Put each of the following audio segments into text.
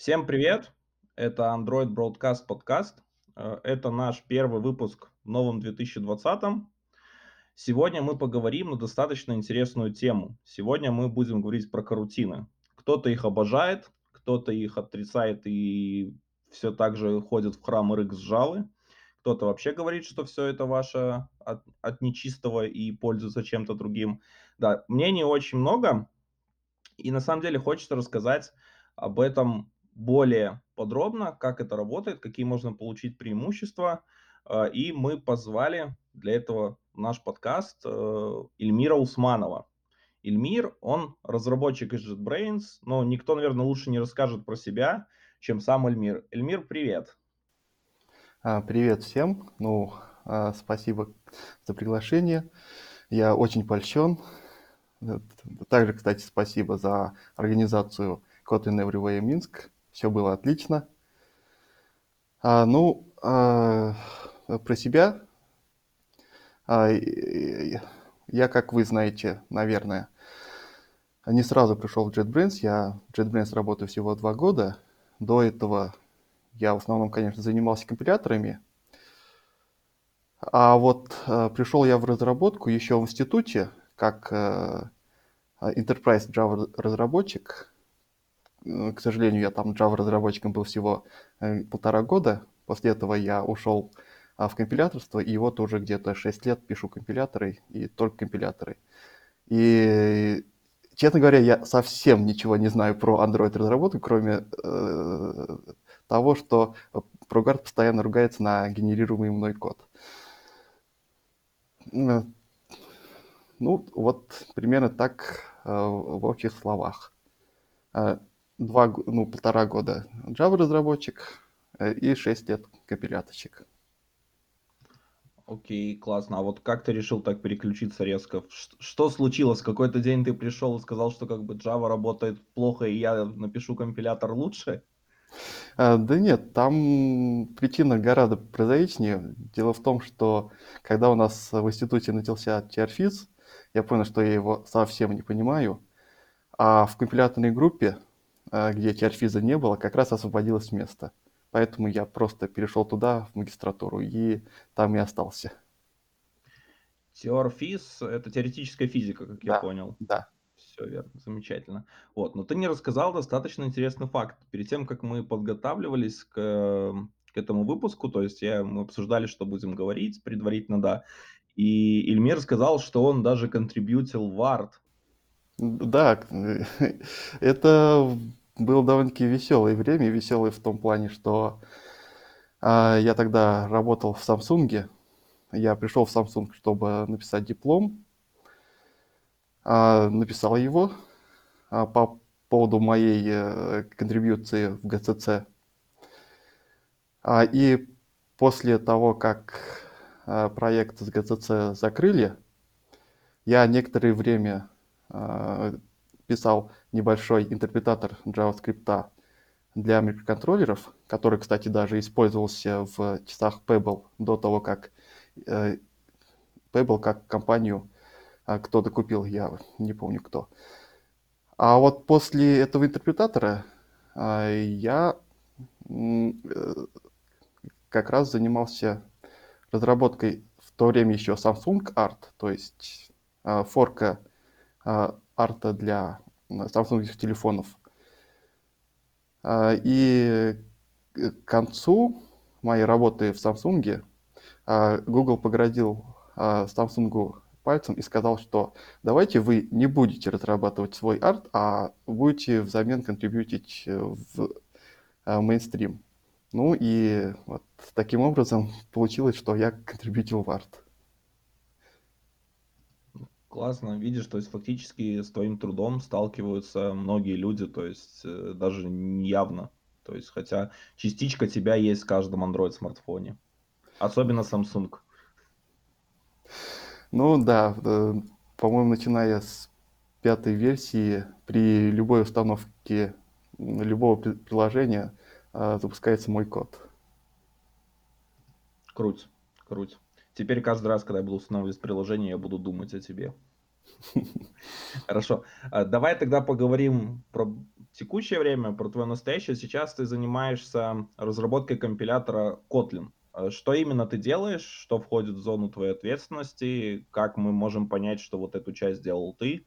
Всем привет! Это Android Broadcast подкаст. Э, Это наш первый выпуск в новом 2020. Сегодня мы поговорим на достаточно интересную тему. Сегодня мы будем говорить про карутины. Кто-то их обожает, кто-то их отрицает и все так же ходит в храм RX жалы. Кто-то вообще говорит, что все это ваше от, от нечистого и пользуется чем-то другим. Да, мнений очень много. И на самом деле хочется рассказать об этом более подробно, как это работает, какие можно получить преимущества. А, И мы позвали для этого наш подкаст э, Ильмира Усманова. Ильмир, он разработчик из JetBrains, но никто, наверное, лучше не расскажет про себя, чем сам Эльмир. Эльмир, привет. А, Привет всем. Ну, а, спасибо за приглашение. Я очень польщен. Э, Также, кстати, спасибо за организацию Kotlin Everywhere Минск. Все было отлично. А, ну, а, про себя. А, Я, как вы знаете, наверное, не сразу пришел в JetBrains. Я в JetBrains работаю всего два года. До этого я в основном, конечно, занимался компиляторами. А вот э, пришел я в разработку еще в институте, как э, Enterprise Java разработчик. Э, К сожалению, я там Java разработчиком был всего э, полтора года. После этого я ушел а, в компиляторство, и вот уже где-то 6 лет пишу компиляторы и только компиляторы. И, честно говоря, я совсем ничего не знаю про Android разработку, кроме э, того, что ProGuard постоянно ругается на генерируемый мной код. Э, Ну, вот примерно так э, в общих словах. Два, ну, полтора года Java разработчик э, и шесть лет компиляторщик. Окей, классно. А вот как ты решил так переключиться резко? Что случилось? В какой-то день ты пришел и сказал, что как бы Java работает плохо, и я напишу компилятор лучше? Э, Да нет, там причина гораздо прозаичнее. Дело в том, что когда у нас в институте начался TRFIZ, я понял, что я его совсем не понимаю, а в компиляторной группе, где TRFIZ не было, как раз освободилось место. Поэтому я просто перешел туда, в магистратуру, и там и остался. Теорфиз– это теоретическая физика, как я Да, понял. да. Все верно, замечательно. Вот, но ты не рассказал достаточно интересный факт. Перед тем, как мы подготавливались к, э, к этому выпуску, то есть я, мы обсуждали, что будем говорить предварительно, да, и Ильмир сказал, что он даже контрибьютил в арт. Да, это было довольно-таки веселое время, веселое в том плане, что а, я тогда работал в Samsung, я пришел в Samsung, чтобы написать диплом, а, написал его а, по поводу моей э, контрибьюции в GCC. А, И после того, как а, проект с GCC закрыли, я некоторое время а, писал небольшой интерпретатор JavaScript для микроконтроллеров, который, кстати, даже использовался в часах Pebble до того, как э, Pebble как компанию а, кто-то купил, я не помню кто. А вот после этого интерпретатора а, я э, как раз занимался разработкой в то время еще Samsung Art, то есть а, форка а, арта для Samsung телефонов. А, И к концу моей работы в Samsung а, Google погрозил а, Samsung пальцем и сказал, что давайте вы не будете разрабатывать свой арт, а будете взамен контрибьютить э, в а, мейнстрим. Ну и вот таким образом получилось, что я контрибьютил в арт. Классно, видишь, то есть фактически с твоим трудом сталкиваются многие люди, то есть э, даже не явно. То есть хотя частичка тебя есть в каждом Android смартфоне. Особенно Samsung. Ну да, э, по-моему, начиная с пятой версии, при любой установке любого при- приложения а, запускается мой код. Круть, круть. Теперь каждый раз, когда я буду устанавливать приложение, я буду думать о тебе. Хорошо. А, давай тогда поговорим про текущее время, про твое настоящее. Сейчас ты занимаешься разработкой компилятора Kotlin. А что именно ты делаешь, что входит в зону твоей ответственности, как мы можем понять, что вот эту часть сделал ты?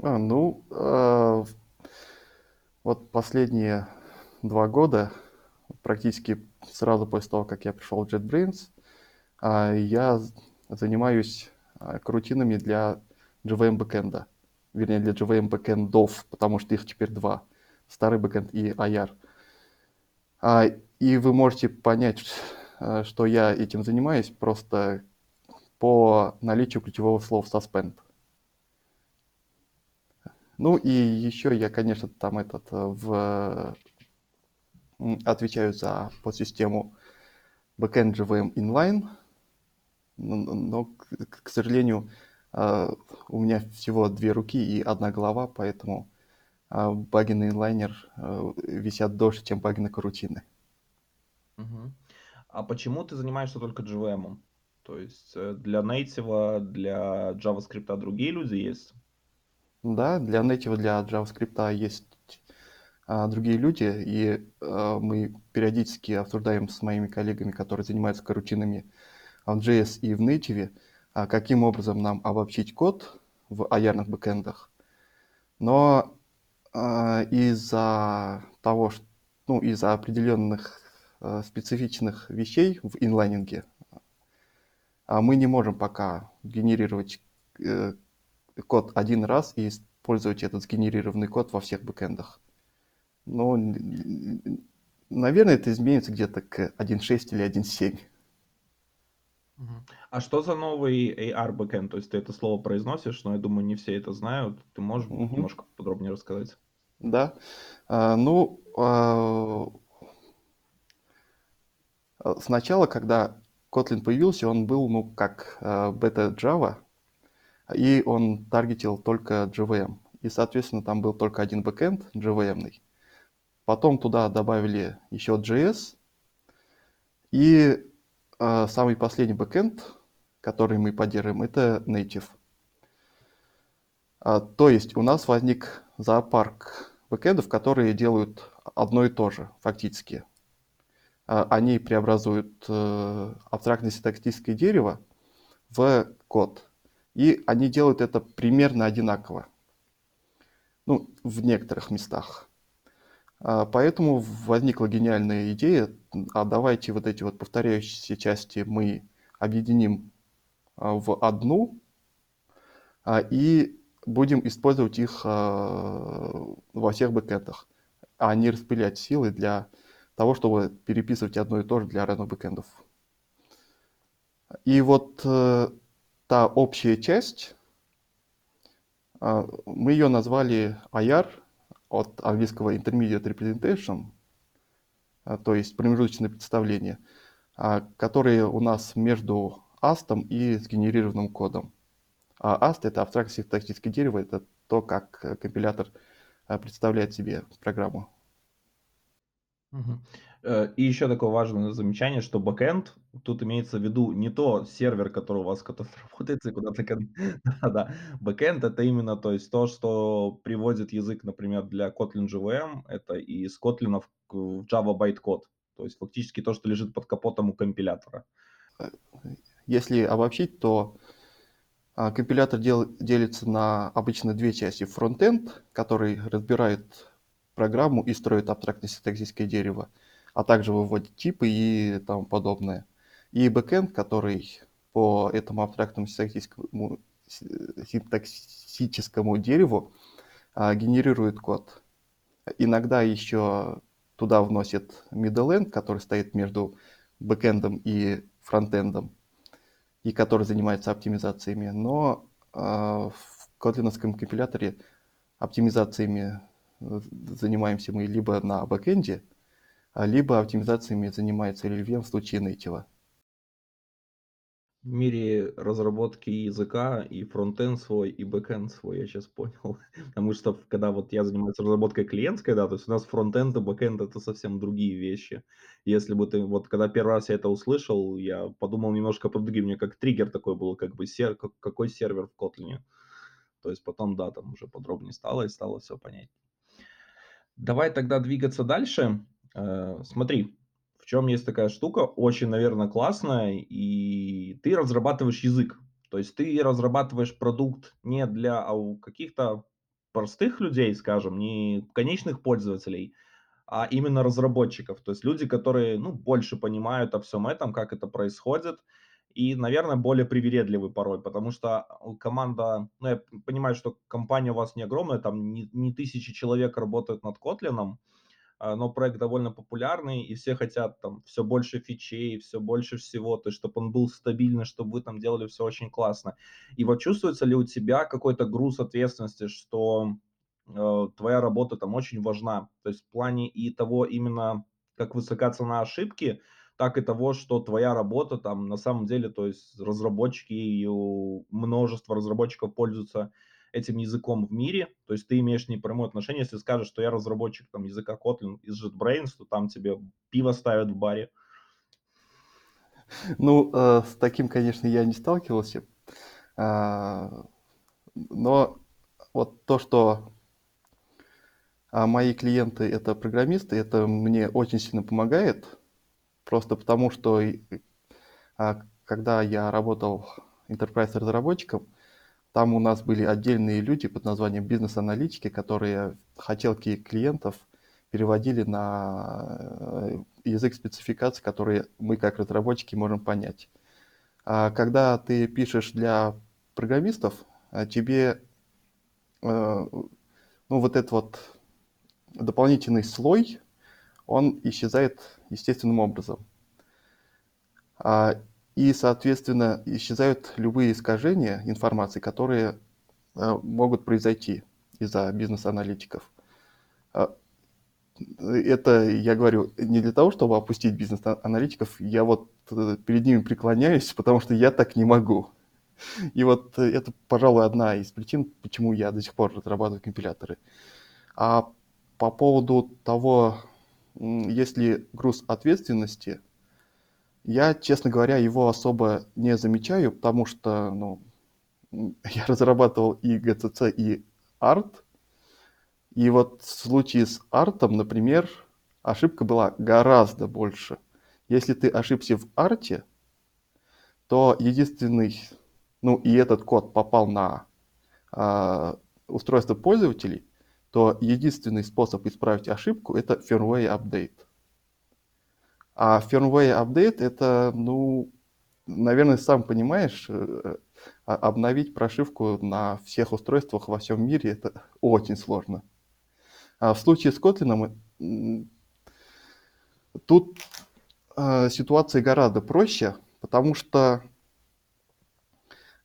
А, ну, э, вот последние два года, практически сразу после того, как я пришел в JetBrains, я занимаюсь э, крутинами для JVM бэкэнда. Вернее, для JVM бэкэндов, потому что их теперь два. Старый бэкэнд и IR. А, и вы можете понять, что я этим занимаюсь просто по наличию ключевого слова suspend. Ну и еще я, конечно, там этот э, в отвечаю за подсистему backend JVM inline, но, к, к сожалению, э, у меня всего две руки и одна голова, поэтому э, баги на инлайнер висят дольше, чем баги на карутины. Угу. А почему ты занимаешься только JVM? То есть для native, для JavaScript другие люди есть? Да, для Native, для JavaScript есть а, другие люди, и а, мы периодически обсуждаем с моими коллегами, которые занимаются карутинами в JS и в Native, а, каким образом нам обобщить код в AR бэкэндах. Но а, из-за того, что, ну, из-за определенных а, специфичных вещей в инлайнинге, мы не можем пока генерировать э, код один раз и использовать этот сгенерированный код во всех бэкэндах. Но, наверное, это изменится где-то к 1.6 или 1.7. А что за новый AR бэкэнд? То есть ты это слово произносишь, но я думаю, не все это знают. Ты можешь угу. немножко подробнее рассказать? Да. А, ну, а... сначала, когда Kotlin появился, он был, ну, как а, better Java, и он таргетил только JVM. И, соответственно, там был только один бэкэнд JVM. -ный. Потом туда добавили еще JS. И самый последний бэкэнд, который мы поддерживаем, это Native. А, то есть у нас возник зоопарк бэкэндов, которые делают одно и то же фактически. А, они преобразуют э, абстрактное синтаксическое дерево в код – и они делают это примерно одинаково. Ну, в некоторых местах. А, поэтому возникла гениальная идея, а давайте вот эти вот повторяющиеся части мы объединим а, в одну а, и будем использовать их во всех бэкэндах, а не распылять силы для того, чтобы переписывать одно и то же для разных бэкэндов. И вот э, та общая часть, мы ее назвали IR от английского Intermediate Representation, а, то есть промежуточное представление, а, которые у нас между AST и сгенерированным кодом. А AST — это абстрактное синтаксическое дерево, это то, как компилятор представляет себе программу. Угу. Э, и еще такое важное замечание, что бэкэнд, тут имеется в виду не то сервер, который у вас который работает, и куда-то... Да-да, бэкэнд это именно, то есть то, что переводит язык, например, для Kotlin JVM, это из Kotlin в Java bytecode. То есть фактически то, что лежит под капотом у компилятора. Если обобщить, то а, компилятор дел, делится на обычно две части. Фронтенд, который разбирает программу и строит абстрактное синтаксическое дерево – а также выводит типы и тому подобное. И бэкэнд, который по этому абстрактному синтаксическому, синтаксическому дереву а, генерирует код. Иногда еще туда вносит middle end, который стоит между бэкэндом и фронтендом, и который занимается оптимизациями. Но а, в котлиновском компиляторе оптимизациями э, занимаемся мы либо на бэкэнде, либо оптимизациями занимается LLVM в случае native. В мире разработки языка и фронтенд свой, и бэкенд свой, я сейчас понял. Потому что когда вот я занимаюсь разработкой клиентской, да, то есть у нас фронтенд и бэкенд- это совсем другие вещи. Если бы ты вот когда первый раз я это услышал, я подумал немножко про другие, меня как триггер такой был, как бы сер как какой сервер в Котлине. То есть потом, да, там уже подробнее стало и стало все понятней. Давай тогда двигаться дальше. Э, смотри, в чем есть такая штука, очень, наверное, классная, и ты разрабатываешь язык. То есть ты разрабатываешь продукт не для ау каких-то простых людей, скажем, не конечных пользователей, а именно разработчиков. То есть люди, которые, ну, больше понимают о всем этом, как это происходит, и, наверное, более привередливы порой, потому что у команда, ну, я понимаю, что компания у вас не огромная, там не, не тысячи человек работают над Kotlin, а, но проект довольно популярный, и все хотят там все больше фичей, все больше всего, то есть чтобы он был стабильный, чтобы вы там делали все очень классно. И вот чувствуется ли у тебя какой-то груз ответственности, что э, твоя работа там очень важна, то есть в плане и того именно, как высока цена ошибки, так и того, что твоя работа там на самом деле, то есть разработчики, и у множества разработчиков пользуются этим языком в мире, то есть ты имеешь непрямое отношение, если скажешь, что я разработчик там языка Kotlin из JetBrains, то там тебе пиво ставят в баре. Ну, э, с таким, конечно, я не сталкивался. А, но вот то, что а, мои клиенты это программисты, это мне очень сильно помогает. Просто потому, что а, когда я работал enterprise разработчиком, там у нас были отдельные люди под названием бизнес-аналитики, которые хотелки клиентов переводили на э, язык спецификаций, которые мы как разработчики можем понять. А когда ты пишешь для программистов, а тебе э, ну, вот этот вот дополнительный слой, он исчезает естественным образом. И, соответственно, исчезают любые искажения информации, которые э, могут произойти из-за бизнес-аналитиков. А, это я говорю не для того, чтобы опустить бизнес-аналитиков, я вот э, перед ними преклоняюсь, потому что я так не могу. И вот это, пожалуй, одна из причин, почему я до сих пор разрабатываю компиляторы. А по поводу того, если груз ответственности, я, честно говоря, его особо не замечаю, потому что ну, я разрабатывал и GCC, и ART. И вот в случае с артом, например, ошибка была гораздо больше. Если ты ошибся в арте, то единственный, ну и этот код попал на э, устройство пользователей, то единственный способ исправить ошибку это firmware update. А firmware update это, ну, наверное, сам понимаешь, э, а, обновить прошивку на всех устройствах во всем мире это очень сложно. А в случае с Kotlin тут э, ситуация гораздо проще, потому что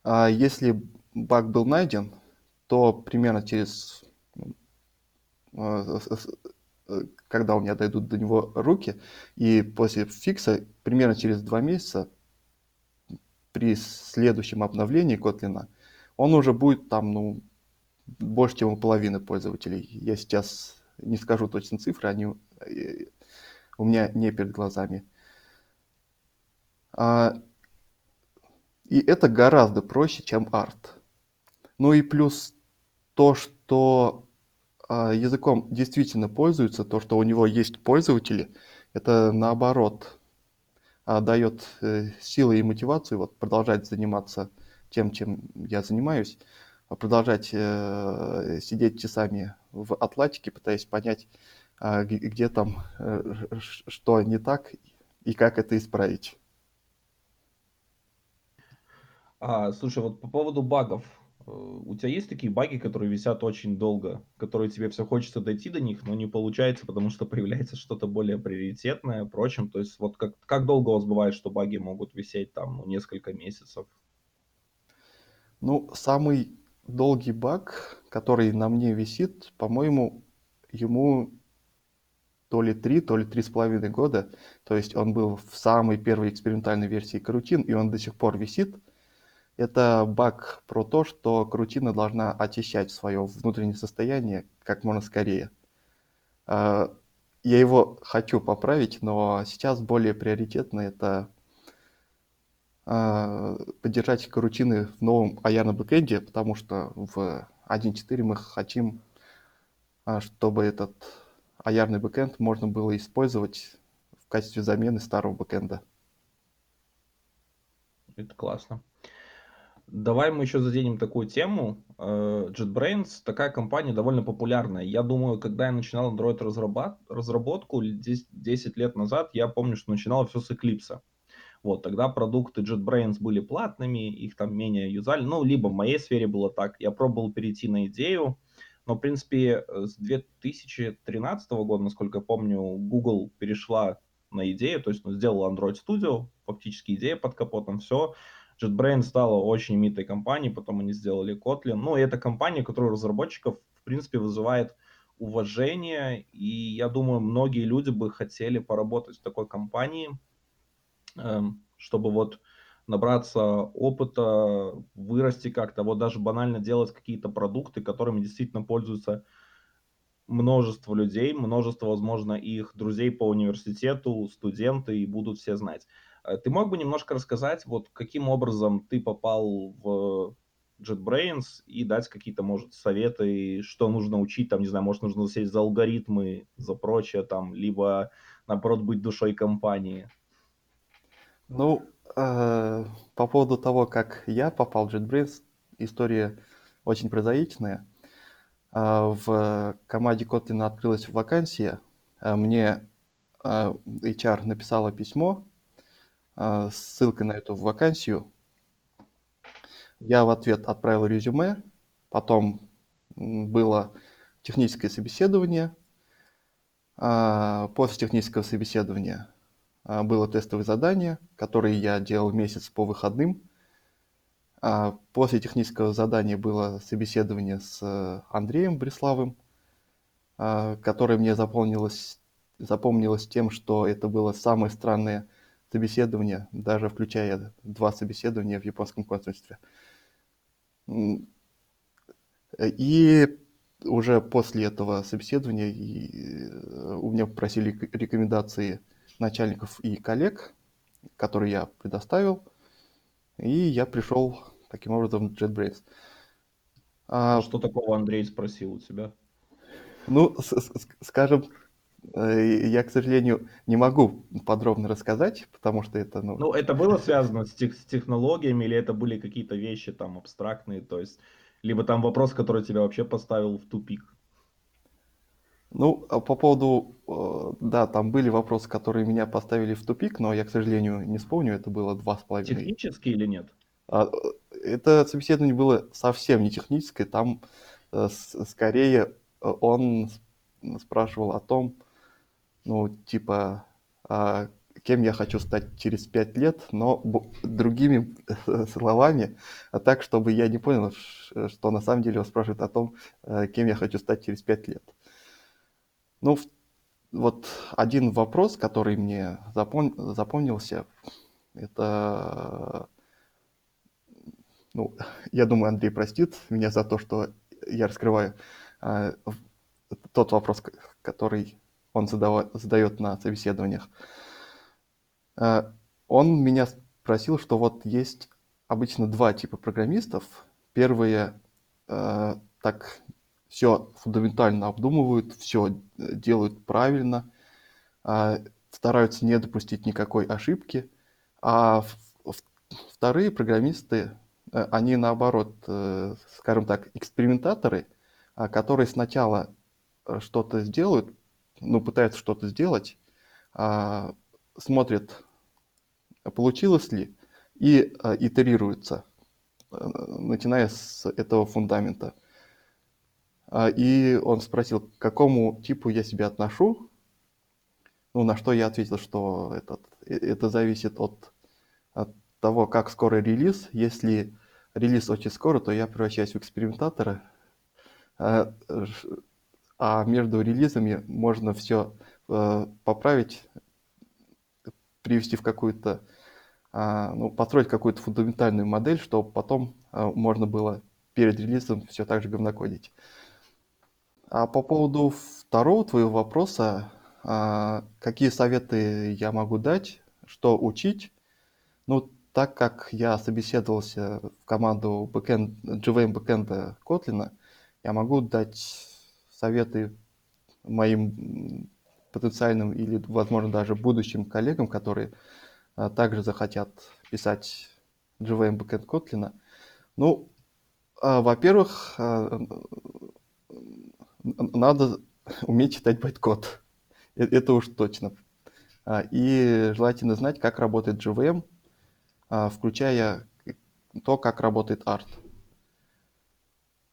э, если баг был найден, то примерно через когда у меня дойдут до него руки, и после фикса примерно через два месяца при следующем обновлении Kotlin он уже будет там, ну, больше, чем у половины пользователей. Я сейчас не скажу точно цифры, они э, у меня не перед глазами. А, и это гораздо проще, чем Art. Ну и плюс то, что языком действительно пользуется, то, что у него есть пользователи, это наоборот а, дает э, силы и мотивацию вот, продолжать заниматься тем, чем я занимаюсь, а продолжать э, сидеть часами в отладчике, пытаясь понять, где там э, что не так и как это исправить. А, слушай, вот по поводу багов, у тебя есть такие баги, которые висят очень долго, которые тебе все хочется дойти до них, но не получается, потому что появляется что-то более приоритетное, прочим. То есть вот как, как долго у вас бывает, что баги могут висеть там ну, несколько месяцев? Ну, самый долгий баг, который на мне висит, по-моему, ему то ли три, то ли три с половиной года. То есть он был в самой первой экспериментальной версии карутин, и он до сих пор висит. Это баг про то, что карутина должна очищать свое внутреннее состояние как можно скорее. А, я его хочу поправить, но сейчас более приоритетно это а, поддержать корутины в новом IR -ном бэкэнде, потому что в 1.4 мы хотим, а, чтобы этот IR -ный бэкэнд можно было использовать в качестве замены старого бэкэнда. Это классно. Давай мы еще заденем такую тему. Э, JetBrains такая компания довольно популярная. Я думаю, когда я начинал Android разработку 10 лет назад, я помню, что начинало все с Eclipse. Вот, тогда продукты JetBrains были платными, их там менее юзали. Ну, либо в моей сфере было так. Я пробовал перейти на идею, но, в принципе, с 2013 года, насколько я помню, Google перешла на идею, то есть ну, сделала Android Studio, фактически идея под капотом, все. JetBrains стала очень имитой компанией, потом они сделали Kotlin. Ну, и это компания, которая разработчиков, в принципе, вызывает уважение, и я думаю, многие люди бы хотели поработать в такой компании, Эм, чтобы вот набраться опыта, вырасти как-то, вот даже банально делать какие-то продукты, которыми действительно пользуются множество людей, множество, возможно, их друзей по университету, студенты, и будут все знать. Э, ты мог бы немножко рассказать, вот каким образом ты попал в JetBrains и дать какие-то, может, советы, что нужно учить, там, не знаю, может, нужно сесть за алгоритмы, за прочее, там, либо, наоборот, быть душой компании. Ну, э, по поводу того, как я попал в JetBrains, история очень прозаичная. Э, в команде Kotlin открылась вакансия. Э, мне HR написала письмо ссылкой на эту вакансию. Я в ответ отправил резюме. Потом было техническое собеседование. Э, после технического собеседования а, было тестовое задание, которое я делал месяц по выходным. А, после технического задания было собеседование с э, Андреем Бреславым, а, которое мне запомнилось, запомнилось тем, что это было самое странное собеседование, даже включая два собеседования в японском консульстве. И уже после этого собеседования э, у меня попросили рекомендации начальников и коллег, которые я предоставил, и я пришел таким образом в JetBrains. А, что такого Андрей спросил у тебя? Ну, скажем, я, к сожалению, не могу подробно рассказать, потому что это... Ну, ну это было связано с, тех, с технологиями, или это были какие-то вещи там абстрактные, то есть, либо там вопрос, который тебя вообще поставил в тупик? Ну, а по поводу, э, да, там были вопросы, которые меня поставили в тупик, но я, к сожалению, не вспомню, это было два с половиной. Технические или нет? А, э, это собеседование было совсем не техническое, там э, скорее он спрашивал о том, ну, типа, а, кем я хочу стать через пять лет, но другими словами, а так, чтобы я не понял, что на самом деле он спрашивает о том, кем я хочу стать через пять лет. Ну, вот один вопрос, который мне запом... запомнился, это, ну, я думаю, Андрей простит меня за то, что я раскрываю э, тот вопрос, который он задава... задает на собеседованиях. Э, он меня спросил, что вот есть обычно два типа программистов. Первые э, так все фундаментально обдумывают, все э, делают правильно, стараются не допустить никакой ошибки. А вторые программисты, они наоборот, скажем так, экспериментаторы, которые сначала что-то сделают, ну, пытаются что-то сделать, а, смотрят, получилось ли, и итерируются, начиная с этого фундамента – а, и он спросил, к какому типу я себя отношу. Ну, на что я ответил, что этот, э, это зависит от, от того, как скоро релиз. Если релиз очень скоро, то я превращаюсь в экспериментатора. А, между релизами можно все э, поправить, привести в какую-то, а, ну, построить какую-то фундаментальную модель, чтобы потом а, можно было перед релизом все так же говнокодить. А по поводу второго твоего вопроса, а, какие советы я могу дать, что учить? Ну, так как я собеседовался в команду backend, JVM бэкэнда Kotlin, я могу дать советы моим потенциальным или, возможно, даже будущим коллегам, которые а, также захотят писать JVM backend Kotlin. Ну, а, во-первых, а, надо уметь читать байткод. Э, это уж точно. И желательно знать, как работает JVM, включая то, как работает ART.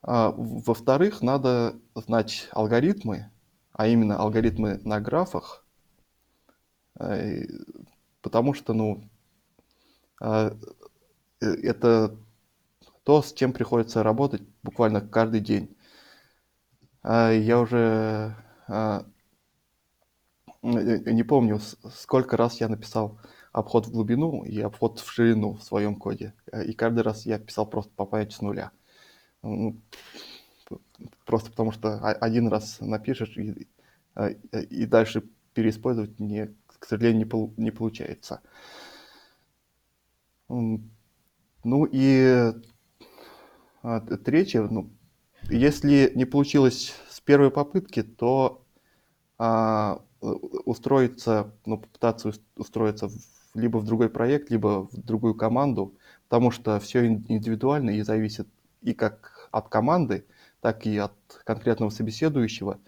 А, во-вторых, надо знать алгоритмы, а именно алгоритмы на графах, потому что, ну, э, это то, с чем приходится работать буквально каждый день. Я уже не помню, сколько раз я написал обход в глубину и обход в ширину в своем коде. Э, и каждый раз я писал просто по с нуля. Ну, просто потому что один раз напишешь и, э, и дальше переиспользовать не, к сожалению, не, не получается. Ну и а, третье, ну, если не получилось с первой попытки, то а, устроиться, ну, попытаться устроиться в, либо в другой проект, либо в другую команду, потому что все индивидуально и зависит и как от команды, так и от конкретного собеседующего.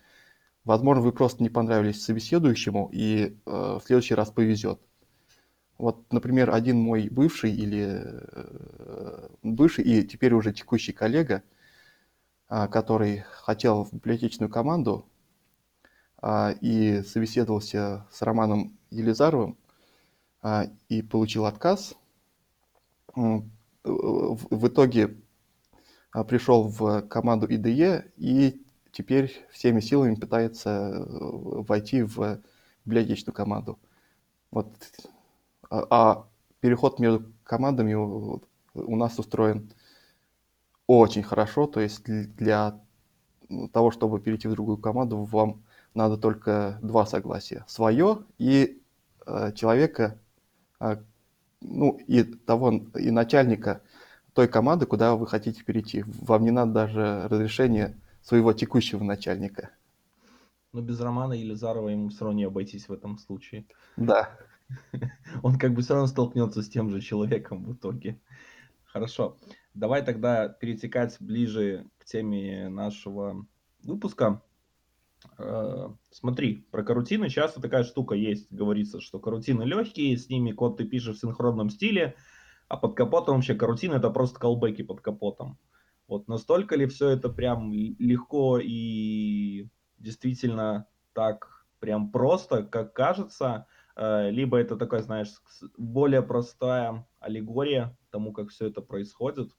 Возможно, вы просто не понравились собеседующему, и э, в следующий раз повезет. Вот, например, один мой бывший или э, бывший и теперь уже текущий коллега, э, который хотел в библиотечную команду, а, и собеседовался с Романом Елизаровым а, и получил отказ. В итоге пришел в команду IDE и теперь всеми силами пытается э, войти в библиотечную команду. Вот. А переход между командами у нас устроен очень хорошо, то есть для того, чтобы перейти в другую команду, вам надо только два согласия. Свое и э, человека, э, ну, и того, и начальника той команды, куда вы хотите перейти. Вам не надо даже разрешения своего текущего начальника. Но без Романа Елизарова ему все равно не обойтись в этом случае. Да. Он как бы все равно столкнется с тем же человеком в итоге. Хорошо. Давай тогда перетекать ближе к теме нашего выпуска. Э, смотри, про карутины часто такая штука есть. Говорится, что карутины легкие, с ними код ты пишешь в синхронном стиле, а под капотом вообще карутин это просто колбеки под капотом. Вот настолько ли все это прям легко и действительно так прям просто, как кажется, э, либо это такая, знаешь, более простая аллегория тому, как все это происходит.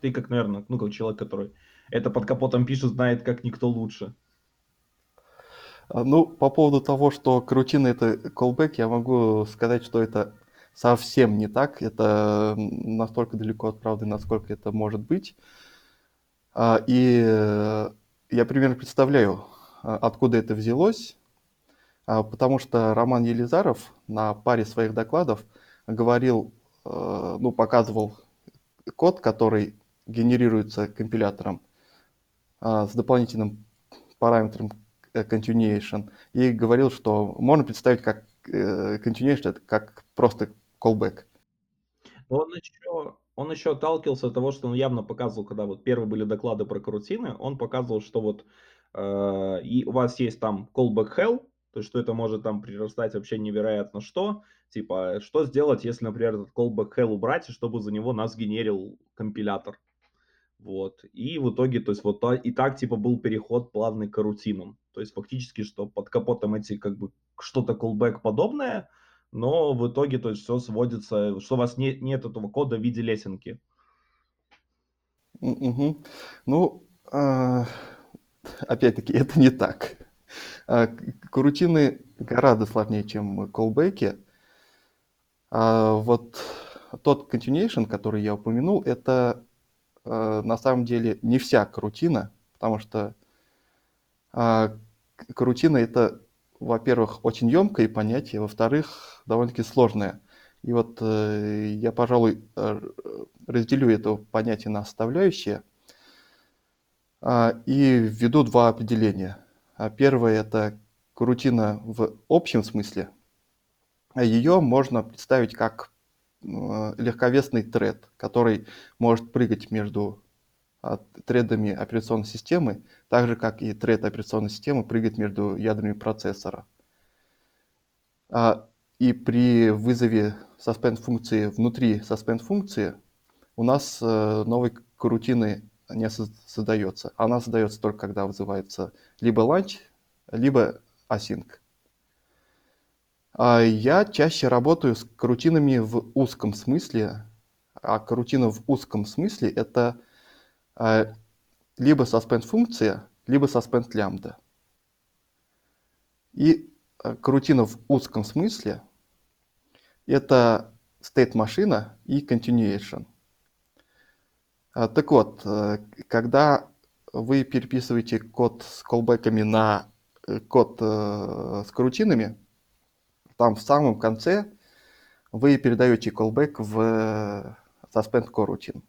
Ты как, наверное, ну как человек, который это под капотом пишет, знает как никто лучше. А, ну, по поводу того, что карутина это callback, я могу сказать, что это совсем не так. Это настолько далеко от правды, насколько это может быть. А, и э, я примерно представляю, а, откуда это взялось, потому что Роман Елизаров на паре своих докладов говорил, э, ну, показывал код, который генерируется компилятором с дополнительным параметром continuation и говорил, что можно представить как э, continuation это как просто callback. Он еще, он еще отталкивался от того, что он явно показывал, когда вот первые были доклады про карутины, он показывал, что вот э, и у вас есть там callback hell, то есть что это может там прирастать вообще невероятно что. Типа, что сделать, если, например, этот callback hell убрать, чтобы за него нас генерил компилятор. Вот. И в итоге, то есть вот и так типа был переход плавный к рутинам. То есть фактически, что под капотом эти как бы что-то callback подобное, но в итоге то есть все сводится, что у вас не, нет этого кода в виде лесенки. Угу. Ну, э, опять-таки, это не так. А, Корутины гораздо сложнее, чем колбеки. А вот тот continuation, который я упомянул, это э, на самом деле не вся карутина, потому что э, карутина это, во-первых, очень емкое понятие, во-вторых, довольно-таки сложное. И вот э, я, пожалуй, э, разделю это понятие на составляющие э, и введу два определения. А первое это карутина в общем смысле. Ее можно представить как Э, легковесный тред, который может прыгать между а, тредами операционной системы, так же, как и тред операционной системы прыгает между ядрами процессора. А, и при вызове suspend функции внутри suspend функции у нас э, новой карутины не создается. Она создается только когда вызывается либо launch, либо async. А я чаще работаю с карутинами в узком смысле, а карутина в узком смысле это либо suspend функция, либо suspend лямбда. И а, карутина в узком смысле это state машина и continuation. Так вот, э, когда вы переписываете код с колбеками на э, код э, с карутинами, там в самом конце вы передаете callback в suspend coroutine.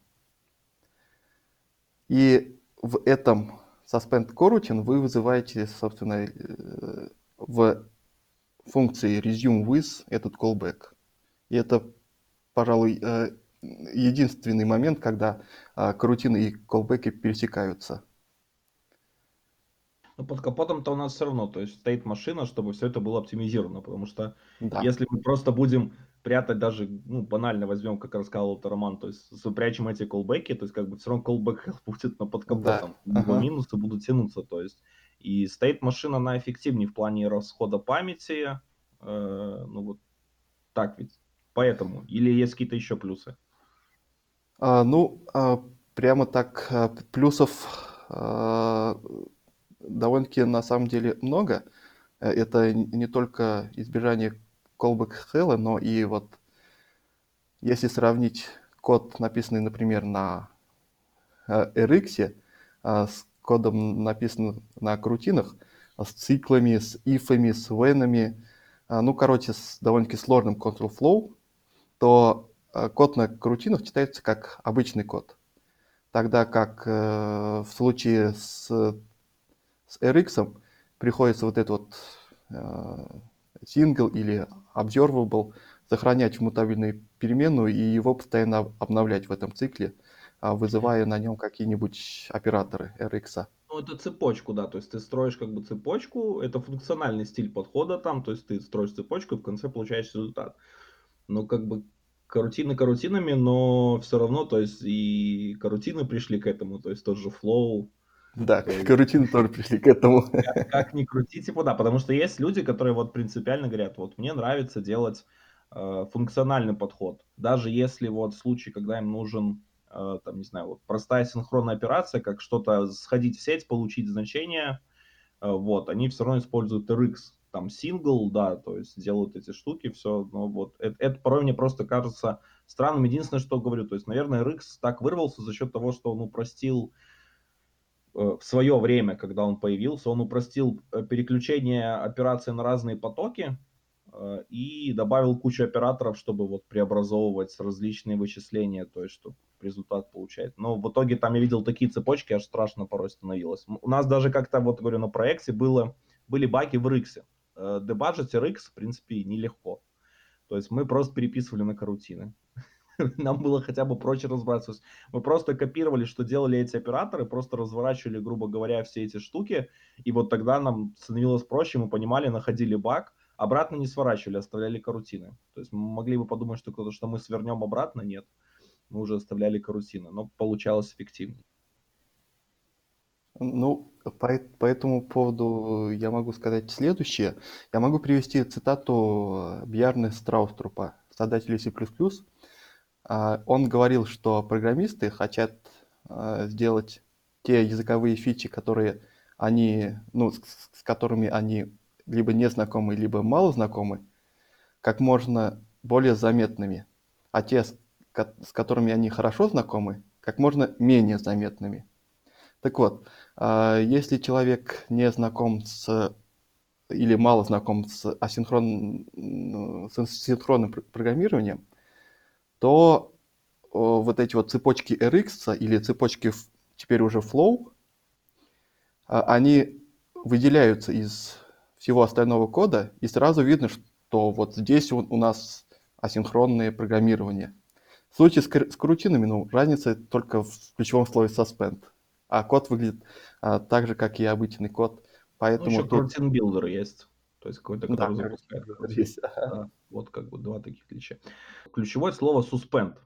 И в этом suspend coroutine вы вызываете, собственно, э, в функции resume with этот callback. И это, пожалуй, э, единственный момент, когда карутины и callback пересекаются. Но под капотом-то у нас все равно, то есть стоит машина, чтобы все это было оптимизировано, потому что Да. если мы просто будем прятать даже, ну, банально возьмем, как рассказал это Роман, то есть запрячем эти колбеки, то есть как бы все равно колбек будет на под Да. капотом, его Ага. минусы будут тянуться, то есть и стоит машина, она эффективнее в плане расхода памяти, э, ну вот так ведь, поэтому, или есть какие-то еще плюсы? А, ну, а, прямо так а, плюсов а, довольно-таки на самом деле много. Э, это не только избежание callback hell, но и вот если сравнить код, написанный, например, на э, RX, а, с кодом, написанным на крутинах, с циклами, с ифами, с венами, а, ну, короче, с довольно-таки сложным control flow, то э, код на крутинах читается как обычный код. Тогда как в случае с с RX приходится вот этот вот э, или observable сохранять в мутабельную переменную и его постоянно обновлять в этом цикле, а, вызывая на нем какие-нибудь операторы RX. Ну, это цепочку, да, то есть ты строишь как бы цепочку, это функциональный стиль подхода там, то есть ты строишь цепочку и в конце получаешь результат. Но как бы карутины карутинами, но все равно, то есть и карутины пришли к этому, то есть тот же flow, да, карутины тоже пришли к этому. Как, как ни крути, типа, да, потому что есть люди, которые вот принципиально говорят, вот мне нравится делать э, функциональный подход, даже если вот случай, когда им нужен, э, там, не знаю, вот простая синхронная операция, как что-то сходить в сеть, получить значение, э, вот, они все равно используют RX, там, single, да, то есть делают эти штуки, все, но вот, это, это порой мне просто кажется странным. Единственное, что говорю, то есть, наверное, RX так вырвался за счет того, что он упростил в свое время, когда он появился, он упростил э, переключение операций на разные потоки э, и добавил кучу операторов, чтобы вот преобразовывать различные вычисления, то есть чтобы результат получать. Но в итоге там я видел такие цепочки, аж страшно порой становилось. У нас даже как-то, вот говорю, на проекте было, были баги в RX. Дебаджить RX, в принципе, нелегко. То есть мы просто переписывали на карутины. нам было хотя бы проще разобраться. Мы просто копировали, что делали эти операторы, просто разворачивали, грубо говоря, все эти штуки, и вот тогда нам становилось проще, мы понимали, находили баг, обратно не сворачивали, оставляли карутины. То есть мы могли бы подумать, что кто-то, что мы свернем обратно, нет. Мы уже оставляли карутины, но получалось эффективнее. Ну, по, по этому поводу я могу сказать следующее. Я могу привести цитату Бьярны Страуструпа, создателя C++, он говорил, что программисты хотят а, сделать те языковые фичи, которые они, ну, с, с которыми они либо не знакомы, либо мало знакомы, как можно более заметными, а те, с, с которыми они хорошо знакомы, как можно менее заметными. Так вот, а, если человек не знаком с или мало знаком с, асинхрон, с асинхронным программированием, то вот эти вот цепочки RX или цепочки теперь уже Flow, а, они выделяются из всего остального кода, и сразу видно, что вот здесь у, нас асинхронное программирование. В случае с, с корутинами, ну, разница только в ключевом слове suspend. А код выглядит а, так же, как и обычный код. Поэтому ну, еще тут... билдер есть. То есть какой-то, который да, запускает. Есть. Да, вот как бы два таких отличия. Ключевое слово suspend.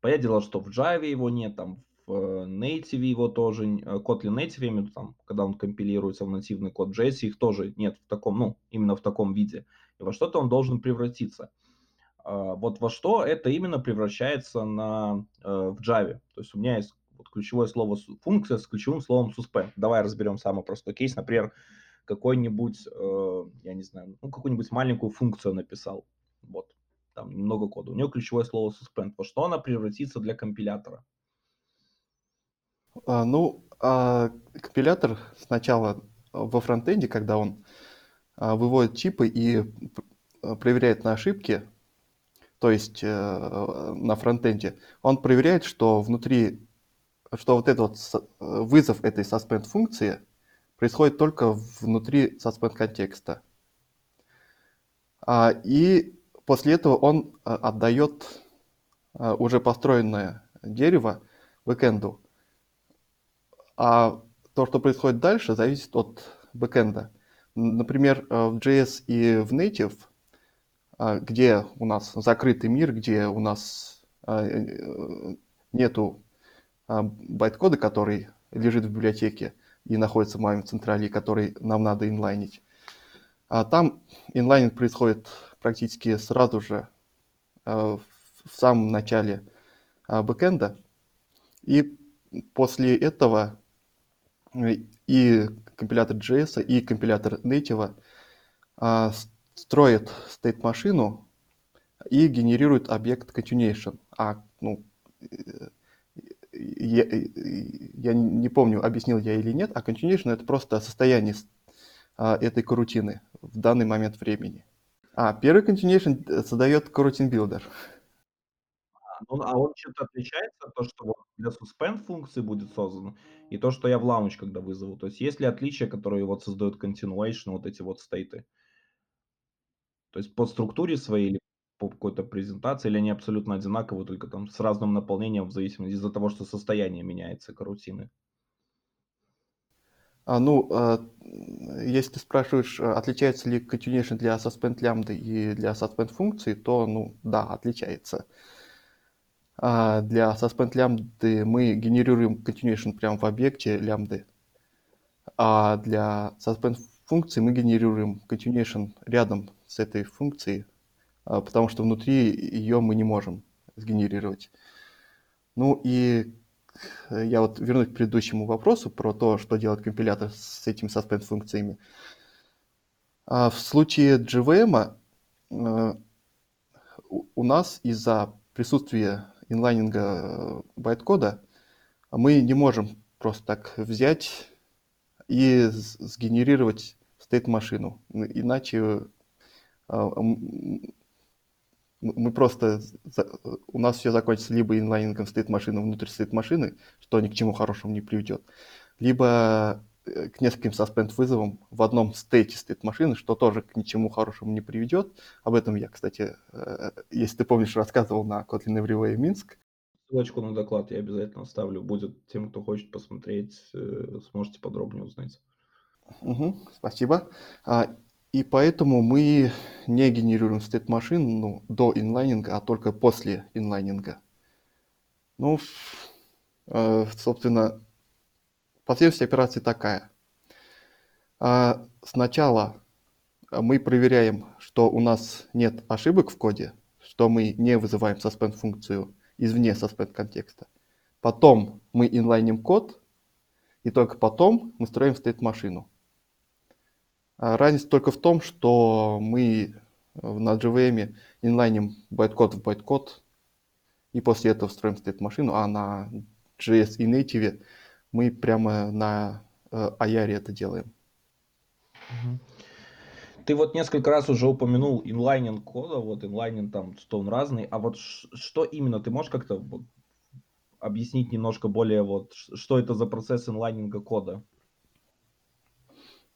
Понятное дело, что в Java его нет, там в э, Native его тоже, э, Kotlin Native, я имею в виду, там, когда он компилируется в нативный код JS, их тоже нет в таком, ну, именно в таком виде. И во что-то он должен превратиться. А, вот во что это именно превращается на, э, в Java. То есть у меня есть вот ключевое слово функция с ключевым словом suspend. Давай разберем самый простой кейс. Например, какой-нибудь, я не знаю, ну, какую-нибудь маленькую функцию написал. Вот там много кода. У нее ключевое слово suspend. Во что она превратится для компилятора? А, ну, а, компилятор сначала во фронтенде, когда он а, выводит чипы и проверяет на ошибки, то есть а, на фронтенде, он проверяет, что внутри, что вот этот вот вызов этой suspend функции происходит только внутри suspend контекста. А, и После этого он э, отдает э, уже построенное дерево бэкэнду. А то, что происходит дальше, зависит от бэкэнда. Например, э, в JS и в Native, где у нас закрытый мир, где у нас нету байткода, который лежит в библиотеке и находится в моем централе, который нам надо инлайнить. А там инлайнинг происходит практически сразу же э, в самом начале э, бэкэнда. И после этого э, и компилятор JS, и компилятор Native строит state-машину и генерирует объект continuation. А, ну, я, я не помню, объяснил я или нет, а continuation это просто состояние этой карутины в данный момент времени. А, первый continuation э, создает coroutine builder. А, ну, а он чем-то отличается, то, что вот для suspend функции будет создан, и то, что я в launch когда вызову. То есть есть ли отличия, которые вот создают continuation, вот эти вот стейты? То есть по структуре своей или по какой-то презентации, или они абсолютно одинаковые, только там с разным наполнением в зависимости из-за того, что состояние меняется карутины? А, ну, а, если ты спрашиваешь, а, отличается ли continuation для suspend лямбды и для suspend функции, то, ну, да, отличается. А для suspend лямбды мы генерируем continuation прямо в объекте лямбды, а для suspend функции мы генерируем continuation рядом с этой функцией, потому что внутри ее мы не можем сгенерировать. Ну и Э, я вот вернусь к предыдущему вопросу про то, что делает компилятор с этими suspend функциями. А в случае JVM э, у нас из-за присутствия инлайнинга э, байткода мы не можем просто так взять и сгенерировать стейт-машину. Иначе мы просто, у нас все закончится либо инлайнингом стоит машины внутрь стоит машины, что ни к чему хорошему не приведет, либо э, к нескольким suspend вызовам в одном стейте стоит машины, что тоже к ничему хорошему не приведет. Об этом я, кстати, э, если ты помнишь, рассказывал на Kotlin Everywhere Минск. Ссылочку на доклад я обязательно оставлю. Будет тем, кто хочет посмотреть, э, сможете подробнее узнать. Угу, спасибо. И поэтому мы не генерируем стейт машин ну, до инлайнинга, а только после инлайнинга. Ну, э, собственно, последовательность операции такая. А сначала мы проверяем, что у нас нет ошибок в коде, что мы не вызываем suspend функцию извне suspend контекста. Потом мы инлайним код, и только потом мы строим state-машину. А разница только в том, что мы на JVM инлайним байткод в байткод, и после этого строим state-машину, а на JS и Native мы прямо на IAR это делаем. Ты вот несколько раз уже упомянул инлайнинг кода, вот инлайнинг там, что он разный, а вот что именно, ты можешь как-то объяснить немножко более вот, что это за процесс инлайнинга кода?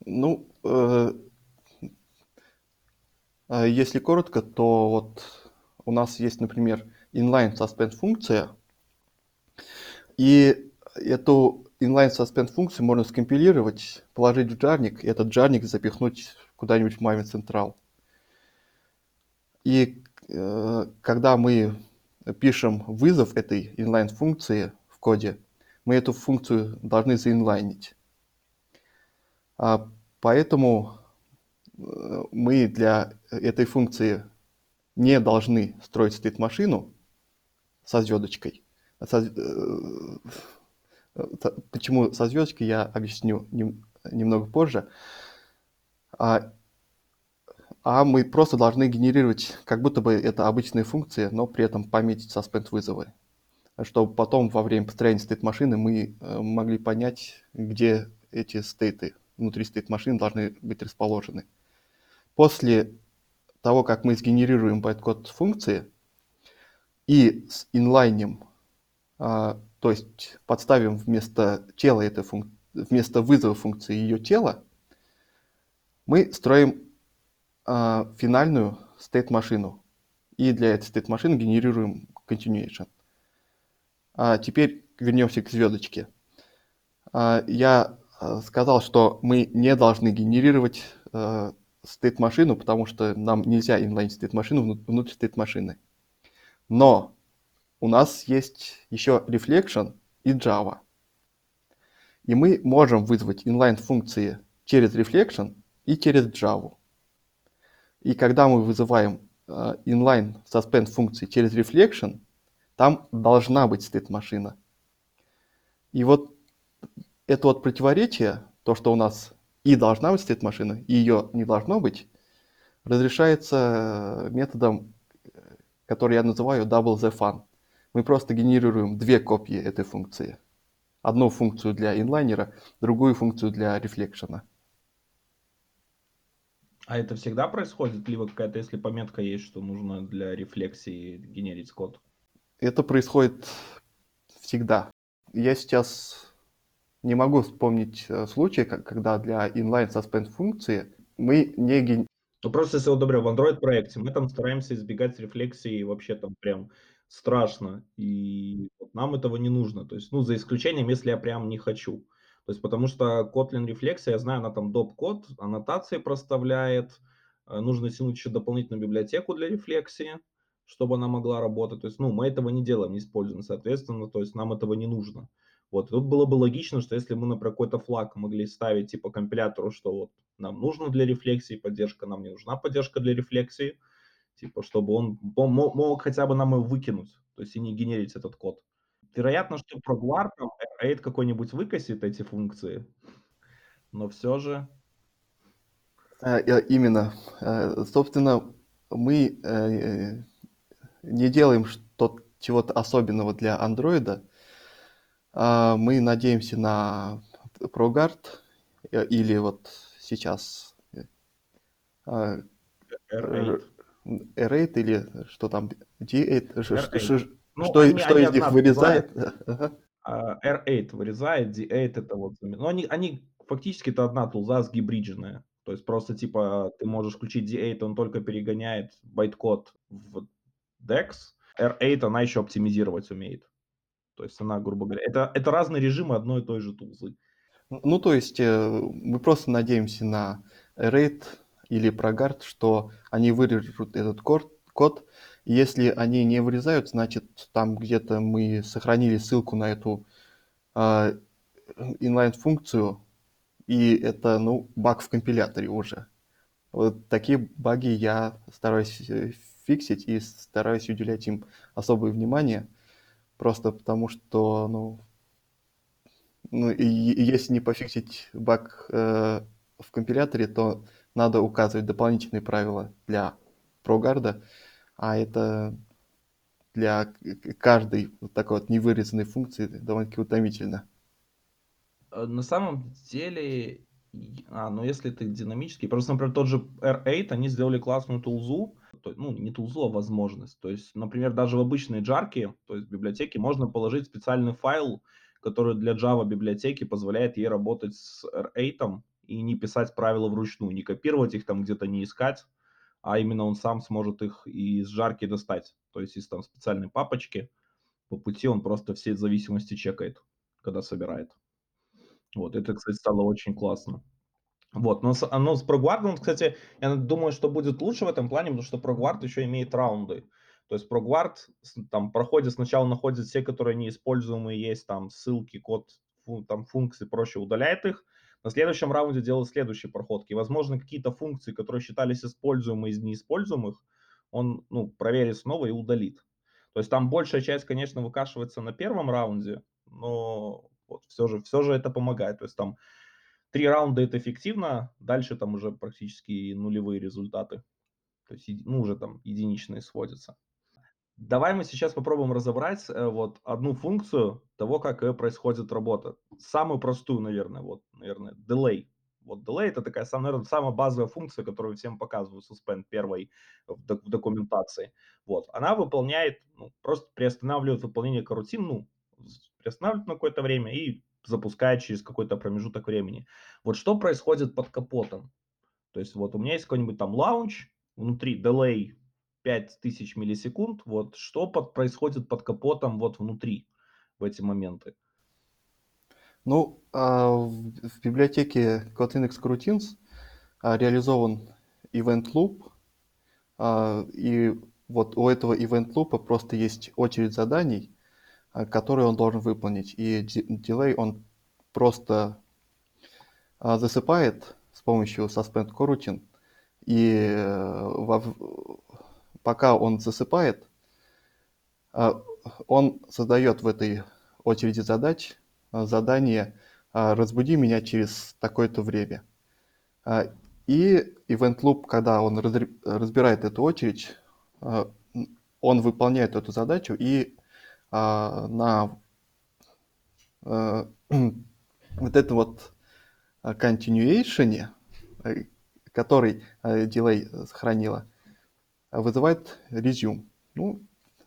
Ну, э, э, если коротко, то вот у нас есть, например, inline suspend функция, и эту inline suspend функцию можно скомпилировать, положить в джарник, и этот джарник запихнуть куда-нибудь в Maven Central. И э, когда мы пишем вызов этой inline функции в коде, мы эту функцию должны заинлайнить. А, поэтому э, мы для этой функции не должны строить state-машину со звездочкой. Со, э, почему со звездочкой, я объясню нем, немного позже. А, а мы просто должны генерировать, как будто бы это обычные функции, но при этом пометить suspend вызовы. Чтобы потом во время построения стейт-машины мы э, могли понять, где эти стейты внутри стейт-машины должны быть расположены. После того, как мы сгенерируем байткод функции и с инлайнем, а, то есть подставим вместо тела этой функции, вместо вызова функции ее тело, мы строим а, финальную state-машину. И для этой state-машины генерируем continuation. А теперь вернемся к звездочке. А, я сказал, что мы не должны генерировать а, state-машину, потому что нам нельзя инлайнить state-машину внутрь state-машины. Но у нас есть еще reflection и Java. И мы можем вызвать inline функции через reflection и через Java. И когда мы вызываем inline suspend функции через reflection, там должна быть state-машина. И вот это вот противоречие, то, что у нас и должна быть state-машина, и ее не должно быть, разрешается методом, который я называю double the fun. Мы просто генерируем две копии этой функции. Одну функцию для инлайнера, другую функцию для рефлекшена. А это всегда происходит? Либо какая-то, если пометка есть, что нужно для рефлексии генерить код? Это происходит всегда. Я сейчас не могу вспомнить э, случай, когда для inline suspend функции мы не. Ну просто если вот, например, в Android проекте мы там стараемся избегать рефлексии вообще там прям страшно, и нам этого не нужно. То есть, ну, за исключением, если я прям не хочу. То есть, потому что Kotlin рефлексия, я знаю, она там доп-код, аннотации проставляет, э, нужно тянуть еще дополнительную библиотеку для рефлексии, чтобы она могла работать. То есть, ну, мы этого не делаем, не используем, соответственно, то есть нам этого не нужно. Вот, тут было бы логично, что если мы, например, какой-то флаг могли ставить типа компилятору, что вот нам нужно для рефлексии поддержка, нам не нужна поддержка для рефлексии, типа, чтобы он мог, мог хотя бы нам его выкинуть, то есть и не генерить этот код. Вероятно, что ProGuard, там, RAID какой-нибудь выкосит эти функции, но все же... А, именно. А, собственно, мы э, не делаем что чего-то особенного для андроида. А, мы надеемся на ProGuard э, или вот сейчас R8. R8 или что там, D8, R8. Ну, что они, что они из них вырезает? R8 а, вырезает, D8 это вот... Ну, они, они фактически это одна тулза сгибридженная. То есть просто типа ты можешь включить D8, он только перегоняет байткод в DEX. R8 она еще оптимизировать умеет. То есть она, грубо говоря, это, это разные режимы одной и той же тулзы. Ну, то есть э, мы просто надеемся на R8 или ProGuard, что они вырежут этот код, если они не вырезают, значит, там где-то мы сохранили ссылку на эту э, inline-функцию, и это, ну, баг в компиляторе уже. Вот такие баги я стараюсь э, фиксить и стараюсь уделять им особое внимание, просто потому что, ну, Ну и, и если не пофиксить баг э, в компиляторе, то надо указывать дополнительные правила для прогарда, а это для каждой вот такой вот невырезанной функции довольно-таки утомительно. Э, на самом деле, а, ну если ты динамический, просто, например, тот же R8, они сделали классную тулзу, то, ну не тулзу, а возможность. То есть, например, даже в обычной джарке, то есть в библиотеке, можно положить специальный файл, который для Java библиотеки позволяет ей работать с R8 и не писать правила вручную, не копировать их там где-то, не искать, а именно он сам сможет их из жарки достать. То есть из там специальной папочки по пути он просто все зависимости чекает, когда собирает. Вот, это, кстати, стало очень классно. Вот, но с, оно с ProGuard, кстати, я думаю, что будет лучше в этом плане, потому что ProGuard еще имеет раунды. То есть ProGuard там проходит, сначала находит все, которые неиспользуемые есть, там ссылки, код, фу, там функции, проще удаляет их. На следующем раунде делает следующие проходки. Возможно, какие-то функции, которые считались используемыми из неиспользуемых, он ну, проверит снова и удалит. То есть там большая часть, конечно, выкашивается на первом раунде, но вот все же, все же это помогает. То есть там три раунда это эффективно, дальше там уже практически нулевые результаты. То есть, ну, уже там единичные сводятся. Давай мы сейчас попробуем разобрать э, вот одну функцию того, как э, происходит работа. Самую простую, наверное, вот, наверное, delay. Вот delay это такая, наверное, самая базовая функция, которую всем показывают suspend первой в, в документации. Вот, она выполняет, ну, просто приостанавливает выполнение карутин, ну, приостанавливает на какое-то время и запускает через какой-то промежуток времени. Вот что происходит под капотом? То есть вот у меня есть какой-нибудь там лаунч, внутри delay 5000 миллисекунд, вот что под, происходит под капотом вот внутри в эти моменты? Ну, а в, библиотеке Kotlin Coroutines а, реализован event loop, а, и вот у этого event loop просто есть очередь заданий, которые он должен выполнить. И delay он просто а, засыпает с помощью suspend coroutine. И э, во, пока он засыпает, он создает в этой очереди задач задание «разбуди меня через такое-то время». И event loop, когда он разбирает эту очередь, он выполняет эту задачу и а, на а, вот этом вот continuation, э, который э, delay сохранила, вызывает resume. Ну,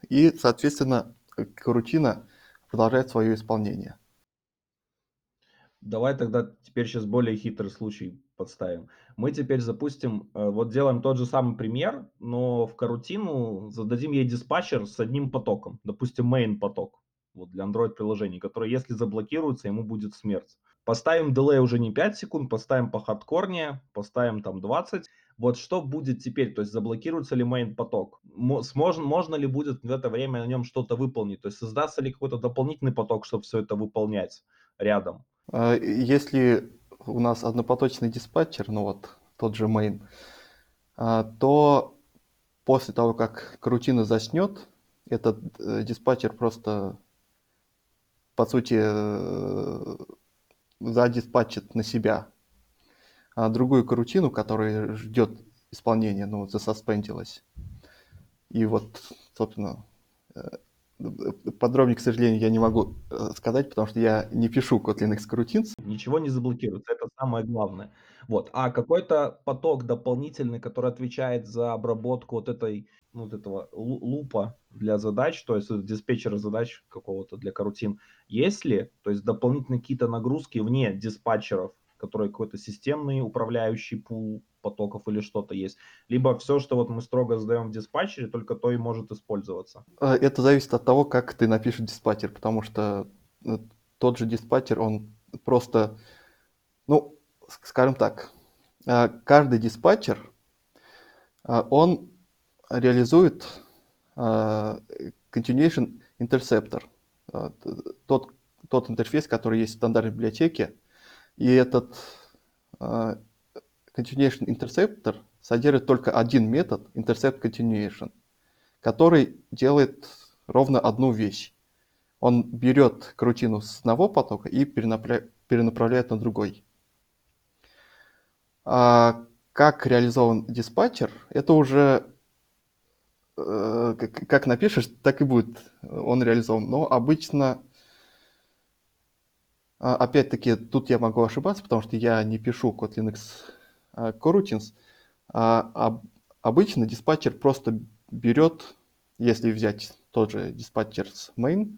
и, соответственно, рутина продолжает свое исполнение. Давай тогда теперь сейчас более хитрый случай подставим. Мы теперь запустим, э, вот делаем тот же самый пример, но в карутину зададим ей диспатчер с одним потоком, допустим, main поток, вот для Android приложений, который если заблокируется, ему будет смерть. Поставим delay уже не 5 секунд, поставим по хардкорнее, поставим там 20. Вот что будет теперь, то есть заблокируется ли main поток? Можно, можно ли будет в это время на нем что-то выполнить? То есть создастся ли какой-то дополнительный поток, чтобы все это выполнять рядом? А, если у нас однопоточный диспатчер, ну вот тот же main, а, то после того, как крутина заснет, этот э, диспатчер просто, по сути, э, задиспатчит на себя а другую крутину, которая ждет исполнения, ну, засоспендилась. И вот, собственно, э, Подробнее, к сожалению, я не могу э, сказать, потому что я не пишу Kotlin X Coroutines. Ничего не заблокируется, это самое главное. Вот. А какой-то поток дополнительный, который отвечает за обработку вот этой ну, вот этого лупа для задач, то есть диспетчера задач какого-то для карутин, есть ли, то есть дополнительные какие-то нагрузки вне диспатчеров, которые какой-то системный управляющий пул потоков или что-то есть. Либо все, что вот мы строго задаем в диспатчере, только то и может использоваться. А, это зависит от того, как ты напишешь диспатчер, потому что э, тот же диспатчер, он просто, ну, скажем так, а, каждый диспатчер, а, он реализует continuation interceptor, тот, тот интерфейс, который есть в стандартной библиотеке, и этот continuation interceptor содержит только один метод intercept continuation, который делает ровно одну вещь. он берет крутину с одного потока и перенаправляет на другой. А как реализован диспатчер, это уже э, как напишешь, так и будет он реализован. Но обычно, опять-таки, тут я могу ошибаться, потому что я не пишу код Linux а, coroutines. А обычно диспатчер просто берет, если взять тот же диспатчер с main,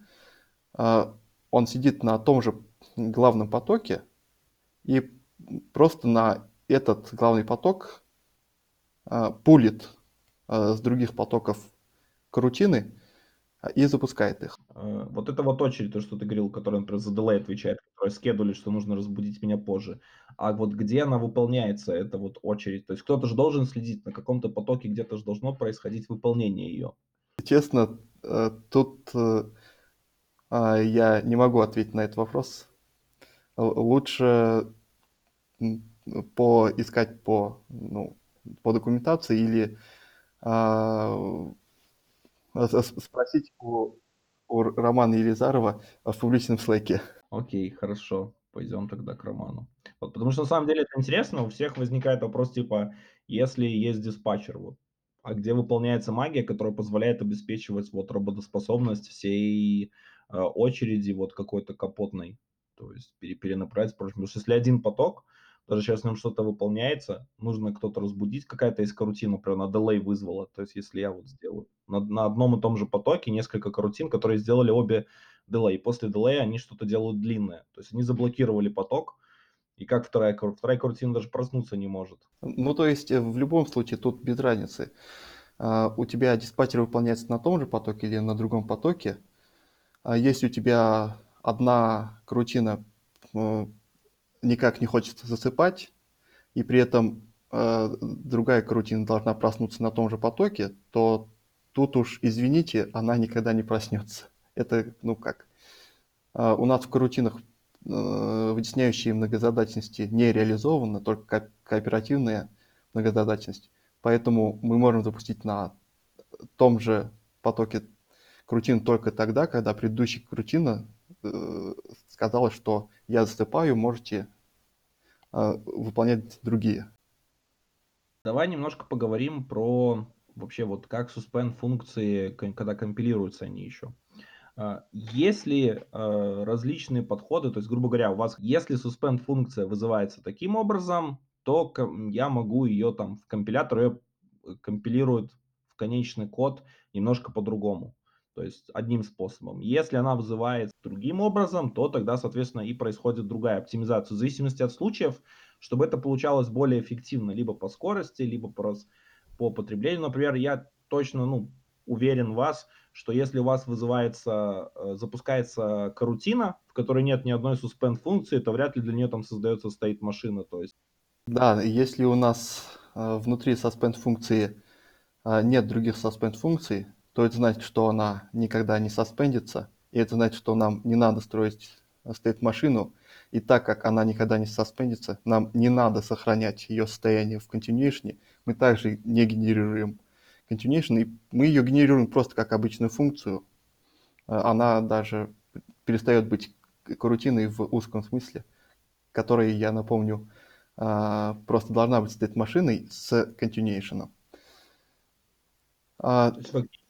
он сидит на том же главном потоке и просто на этот главный поток а, пулит а, с других потоков крутины а, и запускает их. Вот это вот очередь, то, что ты говорил, которая, например, за delay отвечает, которая скедули, что нужно разбудить меня позже. А вот где она выполняется, это вот очередь? То есть кто-то же должен следить, на каком-то потоке где-то же должно происходить выполнение ее. Честно, э, тут э, я не могу ответить на этот вопрос. Лучше поискать по, ну, по документации или а, спросить у, у Романа Елизарова в публичном слэке. Окей, хорошо. Пойдем тогда к Роману. Вот, потому что на самом деле это интересно, у всех возникает вопрос типа, если есть диспатчер, вот, а где выполняется магия, которая позволяет обеспечивать вот работоспособность всей э, очереди вот какой-то капотной, то есть перенаправить, потому что если один поток, даже сейчас нем что-то выполняется, нужно кто-то разбудить, какая-то из карутин, например, на delay вызвала. То есть если я вот сделаю на, на одном и том же потоке несколько карутин, которые сделали обе delay. После delay они что-то делают длинное. То есть они заблокировали поток, и как вторая, вторая карутина даже проснуться не может. Ну, то есть э, в любом случае тут без разницы. Uh, у тебя диспатчер выполняется на том же потоке или на другом потоке. Uh, если у тебя одна крутина никак не хочется засыпать, и при этом э, другая карутина должна проснуться на том же потоке, то тут уж, извините, она никогда не проснется. Это, ну как, э, у нас в карутинах э, вытесняющие многозадачности не реализованы, только ко- кооперативная многозадачность. Поэтому мы можем запустить на том же потоке крутин только тогда, когда предыдущая крутина сказала, что я засыпаю, можете э, выполнять другие. Давай немножко поговорим про вообще вот как suspend функции, когда компилируются они еще. А, если э, различные подходы, то есть, грубо говоря, у вас, если suspend функция вызывается таким образом, то я могу ее там в компилятор ее э, компилирует в конечный код немножко по-другому то есть одним способом. Если она вызывается другим образом, то тогда, соответственно, и происходит другая оптимизация. В зависимости от случаев, чтобы это получалось более эффективно, либо по скорости, либо по, по потреблению. Например, я точно ну, уверен в вас, что если у вас вызывается, э, запускается карутина, в которой нет ни одной suspend функции, то вряд ли для нее там создается стоит машина. То есть... Да, если у нас э, внутри suspend функции э, нет других suspend функций, то это значит, что она никогда не соспендится, и это значит, что нам не надо строить стоит машину, и так как она никогда не соспендится, нам не надо сохранять ее состояние в continuation, мы также не генерируем continuation, и мы ее генерируем просто как обычную функцию. Она даже перестает быть карутиной в узком смысле, которая, я напомню, а, просто должна быть стоит машиной с continuation. А,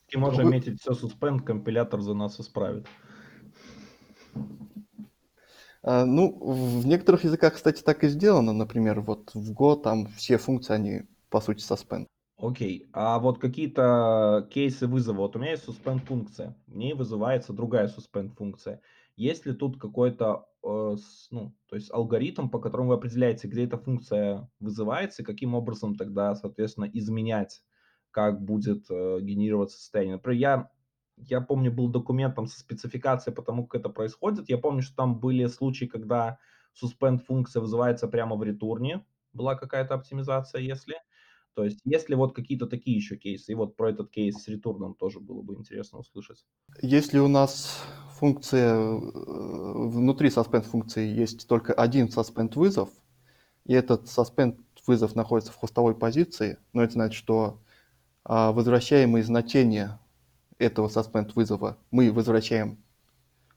и можем Вы... метить все суспенд, компилятор за нас исправит. А, ну, в некоторых языках, кстати, так и сделано. Например, вот в Go там все функции, они по сути suspend. Окей, а вот какие-то кейсы вызова. Вот у меня есть suspend функция, в ней вызывается другая suspend функция. Есть ли тут какой-то, э, ну, то есть алгоритм, по которому вы определяете, где эта функция вызывается, и каким образом тогда, соответственно, изменять как будет э, генерироваться состояние. Например, я, я помню, был документом со спецификацией по тому, как это происходит. Я помню, что там были случаи, когда suspend функция вызывается прямо в ретурне, была какая-то оптимизация, если. То есть, если вот какие-то такие еще кейсы, и вот про этот кейс с ретурном тоже было бы интересно услышать. Если у нас функция, э, внутри suspend функции есть только один suspend вызов, и этот suspend вызов находится в хостовой позиции, но это значит, что возвращаемые значения этого suspend вызова. Мы возвращаем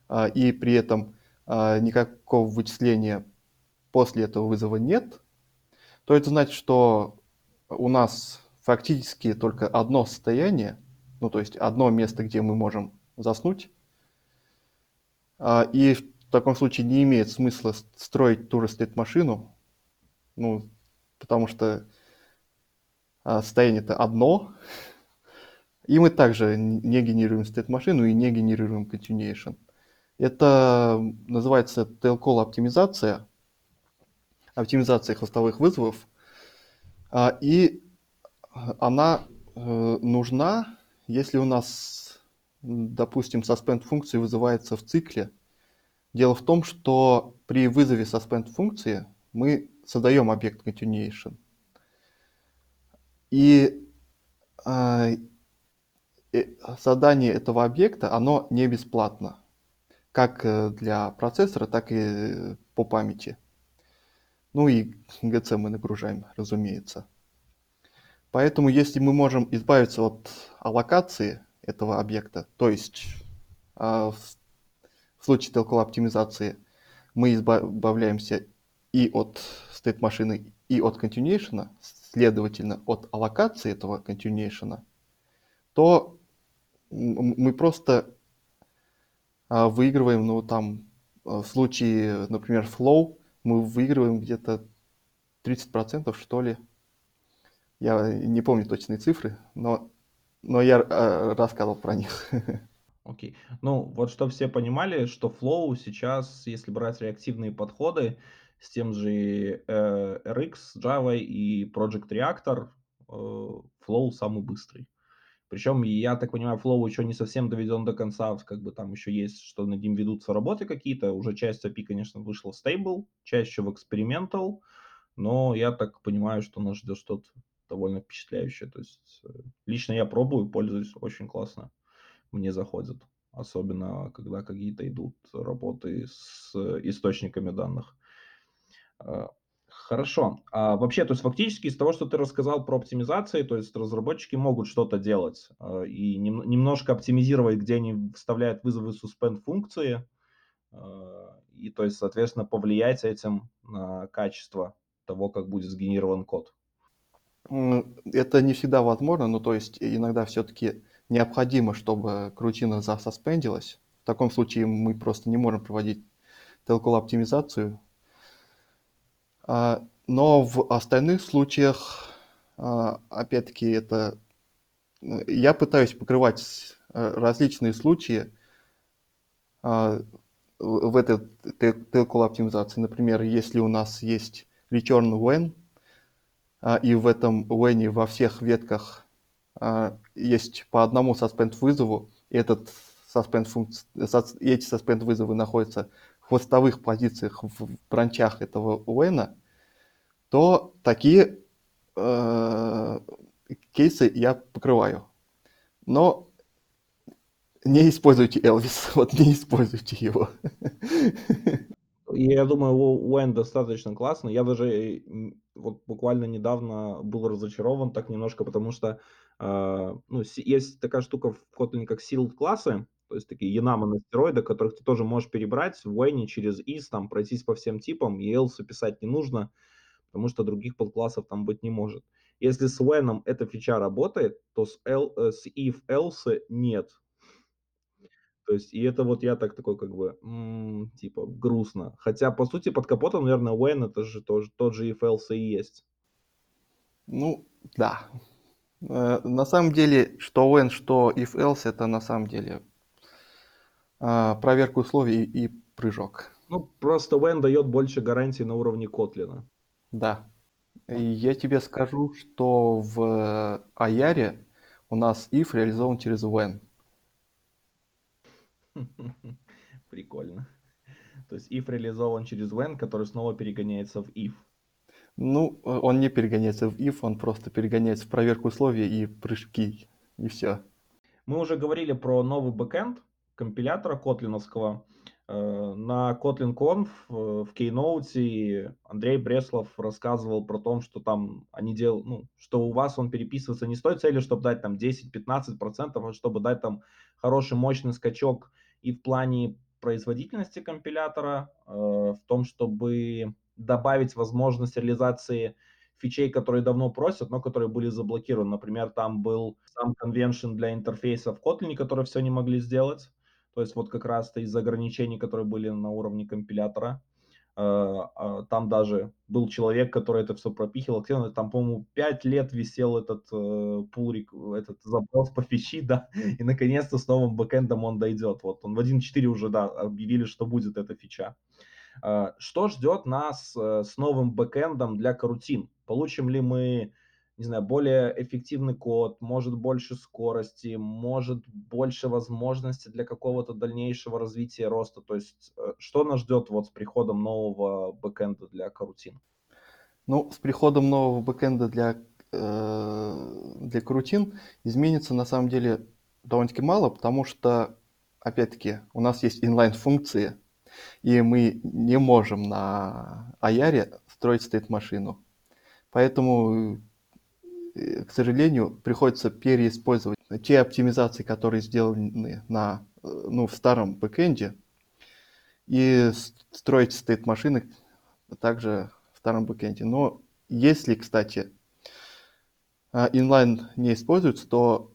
а, и при этом а, никакого вычисления после этого вызова нет, то это значит, что у нас фактически только одно состояние, ну то есть одно место, где мы можем заснуть, а, и в таком случае не имеет смысла строить ту же стейт-машину, ну, потому что а, состояние-то одно, и мы также не генерируем стейт-машину и не генерируем continuation. Это называется tail-call оптимизация, оптимизация хвостовых вызовов. А, и она э, нужна, если у нас, допустим, suspend функция вызывается в цикле. Дело в том, что при вызове suspend функции мы создаем объект continuation. И э, создание этого объекта, оно не бесплатно, как э, для процессора, так и по памяти. Ну и GC мы нагружаем, разумеется. Поэтому если мы можем избавиться от аллокации этого объекта, то есть а, в случае TLCL оптимизации мы избавляемся и от state машины, и от continuation, следовательно, от аллокации этого continuation, то мы просто а, выигрываем, ну, там, в случае, например, flow, мы выигрываем где-то 30% что ли. Я не помню точные цифры, но, но я э, рассказывал про них. Окей. Okay. Ну, вот чтобы все понимали, что Flow сейчас, если брать реактивные подходы с тем же э, RX, Java и Project Reactor, э, Flow самый быстрый. Причем, я так понимаю, Flow еще не совсем доведен до конца, как бы там еще есть, что над ним ведутся работы какие-то. Уже часть API, конечно, вышла stable, часть еще в experimental, но я так понимаю, что нас ждет что-то довольно впечатляющее. То есть э, лично я пробую, пользуюсь, очень классно, мне заходит. Особенно, когда какие-то идут работы с источниками данных. А, Хорошо. А вообще, то есть фактически из того, что ты рассказал про оптимизации, то есть разработчики могут что-то делать э, и нем, немножко оптимизировать, где они вставляют вызовы suspend функции, э, и то есть, соответственно, повлиять этим на качество того, как будет сгенерирован код. Это не всегда возможно, но то есть иногда все-таки необходимо, чтобы крутина засоспендилась. В таком случае мы просто не можем проводить телкол оптимизацию а, но в остальных случаях, а, опять-таки, это ну, я пытаюсь покрывать э, различные случаи а, в этой tail оптимизации. Например, если у нас есть return when, и в этом when во всех ветках есть по одному suspend вызову, и этот suspend функция, эти suspend вызовы находятся в хвостовых позициях в бранчах этого when, то такие э, кейсы я покрываю. Но не используйте Элвис, вот не используйте его. Я думаю, Уэн достаточно классно. Я даже вот буквально недавно был разочарован так немножко, потому что э, ну, есть такая штука в Kotlin, как sealed классы, то есть такие Янамы на стероидах, которых ты тоже можешь перебрать в Уэне через is, там пройтись по всем типам, и else писать не нужно потому что других подклассов там быть не может. Если с when эта фича работает, то с, L, э, с if else нет. То есть, и это вот я так такой как бы, м-м, типа, грустно. Хотя, по сути, под капотом, наверное, when это же тоже, тот же if else и есть. Ну, да. Э, на самом деле, что when, что if else, это на самом деле э, проверка условий и прыжок. Ну, просто when дает больше гарантий на уровне Котлина. Да. И я тебе скажу, что в Аяре у нас if реализован через when. Прикольно. То есть if реализован через when, который снова перегоняется в if. Ну, он не перегоняется в if, он просто перегоняется в проверку условий и прыжки, и все. Мы уже говорили про новый бэкэнд компилятора котлиновского. Э, на Kotlin Conf э, в Keynote Андрей Бреслов рассказывал про то, что там они делают, ну, что у вас он переписывается не с той целью, чтобы дать там 10-15%, а чтобы дать там хороший мощный скачок и в плане производительности компилятора, э, в том, чтобы добавить возможность реализации фичей, которые давно просят, но которые были заблокированы. Например, там был сам конвеншн для интерфейса в Kotlin, который все не могли сделать. То есть вот как раз-то из ограничений, которые были на уровне компилятора. Э, а, там даже был человек, который это все пропихивал. Там, по-моему, 5 лет висел этот э, пулрик, этот запрос по фичи, да, и наконец-то с новым бэкэндом он дойдет. Вот он в 1.4 уже, да, объявили, что будет эта фича. Э, что ждет нас с новым бэкэндом для карутин? Получим ли мы не знаю, более эффективный код, может больше скорости, может больше возможностей для какого-то дальнейшего развития роста. То есть э, что нас ждет вот с приходом нового бэкэнда для Карутин? Ну, с приходом нового бэкэнда для, э, для Карутин изменится на самом деле довольно-таки мало, потому что, опять-таки, у нас есть инлайн-функции, и мы не можем на Аяре строить стейт-машину. Поэтому к сожалению, приходится переиспользовать те оптимизации, которые сделаны на, э, ну, в старом бэкэнде, и строить стейт-машины также в старом бэкэнде. Но если, кстати, inline не используется, то,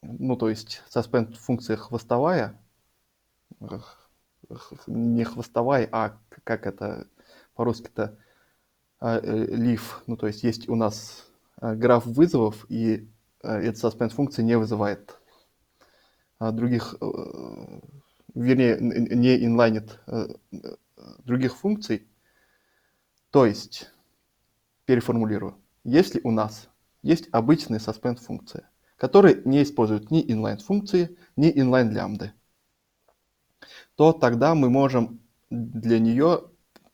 ну, то есть suspend функция хвостовая, не хвостовая, а как это по-русски-то, leaf, ну, то есть есть у нас Э, граф вызовов, и э, эта suspend функция не вызывает а, других, э, вернее, не инлайнит других функций. То есть, переформулирую, если у нас есть обычная suspend функция, которая не использует ни inline функции, ни inline лямбды, то тогда мы можем для нее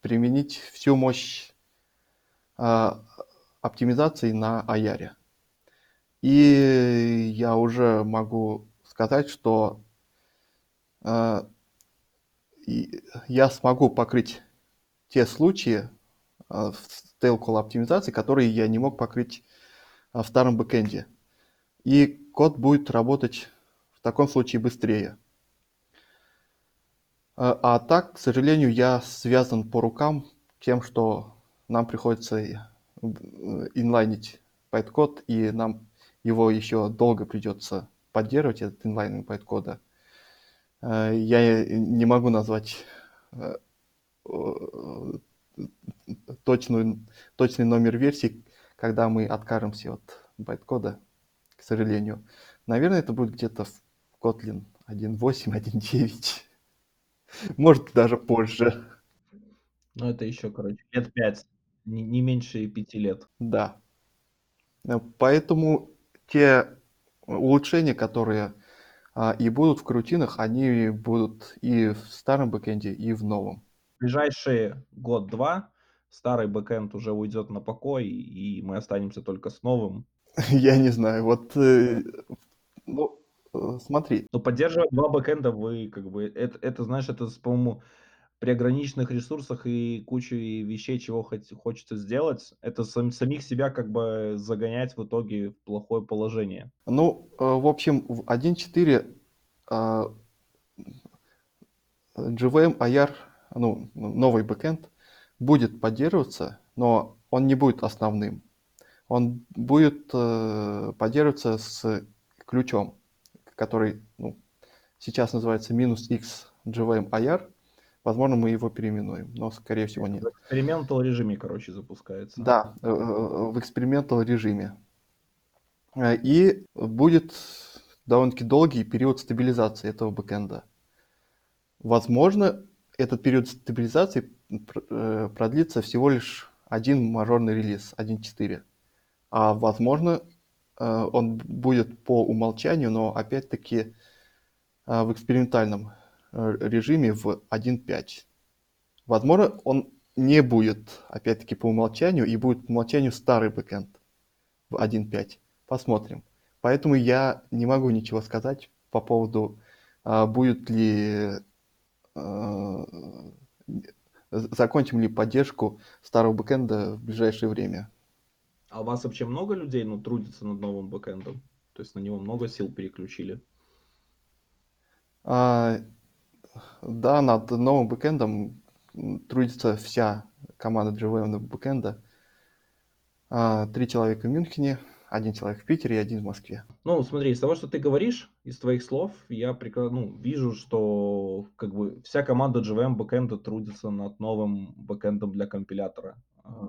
применить всю мощь а, оптимизации на Аяре. И я уже могу сказать, что э, я смогу покрыть те случаи э, в tail оптимизации, которые я не мог покрыть э, в старом бэкэнде. И код будет работать в таком случае быстрее. Э, а так, к сожалению, я связан по рукам тем, что нам приходится инлайнить байткод, и нам его еще долго придется поддерживать, этот инлайнинг байткода. Э, я не могу назвать э, точную, точный номер версии, когда мы откажемся от байткода, к сожалению. Наверное, это будет где-то в Kotlin 1.8, 1.9. Может, даже позже. Ну, это еще, короче, лет пять не, не меньше пяти лет. Да. Э, поэтому те улучшения, которые а, и будут в крутинах, они будут и в старом бэкэнде, и в новом. В ближайшие год-два старый бэкэнд уже уйдет на покой, и мы останемся только с новым. Я не знаю, вот, э, ну, э, смотри. Но поддерживать два бэкэнда вы, как бы, это, это знаешь, это, по-моему, при ограниченных ресурсах и куче вещей, чего хоть, хочется сделать, это сам, самих себя как бы загонять в итоге в плохое положение. Ну, э, в общем, в 1.4 uh, JVM IR, ну, новый бэкэнд, будет поддерживаться, но он не будет основным. Он будет uh, поддерживаться с ключом, который ну, сейчас называется минус x JVM IR, Возможно, мы его переименуем, но, скорее всего, нет. В экспериментал режиме, короче, запускается. Да, э, э, в экспериментал режиме. Э, и будет довольно-таки долгий период стабилизации этого бэкэнда. Возможно, этот период стабилизации продлится всего лишь один мажорный релиз, 1.4. А возможно, он будет по умолчанию, но опять-таки в экспериментальном Э, режиме в 1.5. Возможно, он не будет, опять-таки, по умолчанию, и будет по умолчанию старый бэкэнд в 1.5. Посмотрим. Поэтому я не могу ничего сказать по поводу, а, будет ли, а, закончим ли поддержку старого бэкэнда в ближайшее время. А у вас вообще много людей ну, трудится над новым бэкэндом? То есть на него много сил переключили? А, Да, над новым бэкэндом трудится вся команда JVM бэкэнда. А, три человека в Мюнхене, один человек в Питере и один в Москве. Ну, смотри, из того, что ты говоришь, из твоих слов, я ну, вижу, что как бы вся команда JVM бэкэнда трудится над новым бэкэндом для компилятора. А,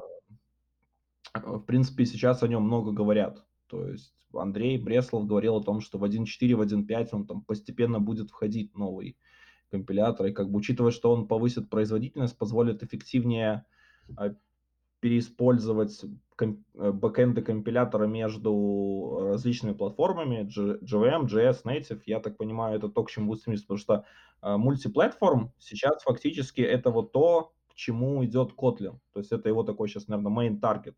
в принципе, сейчас о нем много говорят. То есть Андрей Бреслов говорил о том, что в 1.4, в 1.5 он там постепенно будет входить новый компилятор. И как бы учитывая, что он повысит производительность, позволит эффективнее а, переиспользовать э, бэкэнды компилятора между различными платформами, JVM, JS, Native, я так понимаю, это то, к чему будет стремиться, потому что э, мультиплатформ сейчас фактически это вот то, к чему идет Kotlin. То есть это его такой сейчас, наверное, main target.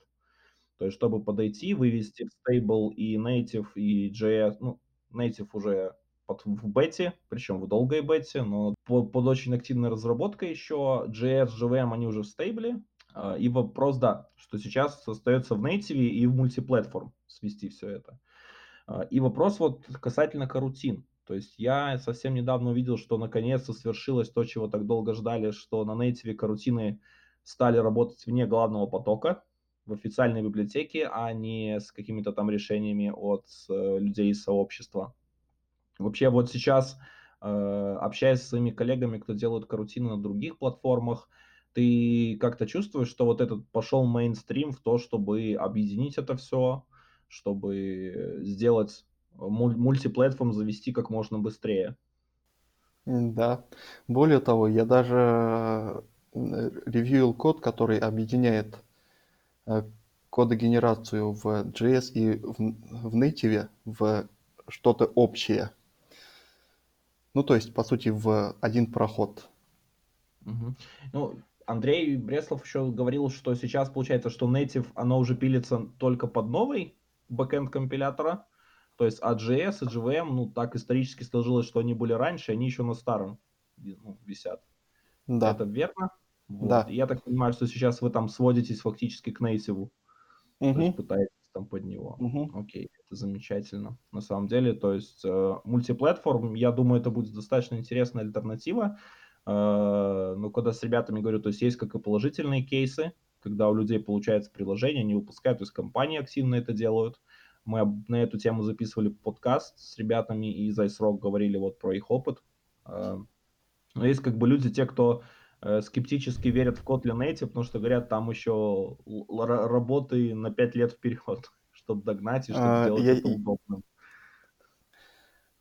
То есть чтобы подойти, вывести в stable и native, и JS, ну, native уже в бете, причем в долгой бете, но под, очень активной разработкой еще. JS, JVM, они уже в стейбле, а, и вопрос, да, что сейчас остается в native и в мультиплатформ свести все это. А, и вопрос вот касательно карутин. То есть я совсем недавно увидел, что наконец-то свершилось то, чего так долго ждали, что на native карутины стали работать вне главного потока в официальной библиотеке, а не с какими-то там решениями от э, людей из сообщества. Вообще вот сейчас, э, общаясь с своими коллегами, кто делают карутины на других платформах, ты как-то чувствуешь, что вот этот пошел мейнстрим в то, чтобы объединить это все, чтобы сделать муль- мультиплатформ завести как можно быстрее? Да. Более того, я даже э, ревьюил код, который объединяет э, кодогенерацию в JS и в, в Native в что-то общее. Ну, то есть, по сути, в один проход. Угу. Ну, Андрей Бреслов еще говорил, что сейчас получается, что Native, оно уже пилится только под новый бэкэнд компилятора, то есть AJS и JVM, ну, так исторически сложилось, что они были раньше, они еще на старом ну, висят. Да. Это верно? Вот. Да. я так понимаю, что сейчас вы там сводитесь фактически к Native, угу. то есть пытаетесь там под него. Угу. Окей, это замечательно. На самом деле, то есть э, мультиплатформ, я думаю, это будет достаточно интересная альтернатива. Э, ну, когда с ребятами говорю, то есть есть как и положительные кейсы, когда у людей получается приложение, они выпускают, то есть компании активно это делают. Мы на эту тему записывали подкаст с ребятами и из iSrock говорили вот про их опыт. Э, но есть как бы люди, те, кто скептически верят в Kotlin Native, потому что говорят, там еще работы на 5 лет вперед, чтобы догнать и чтобы а, сделать я, это удобным.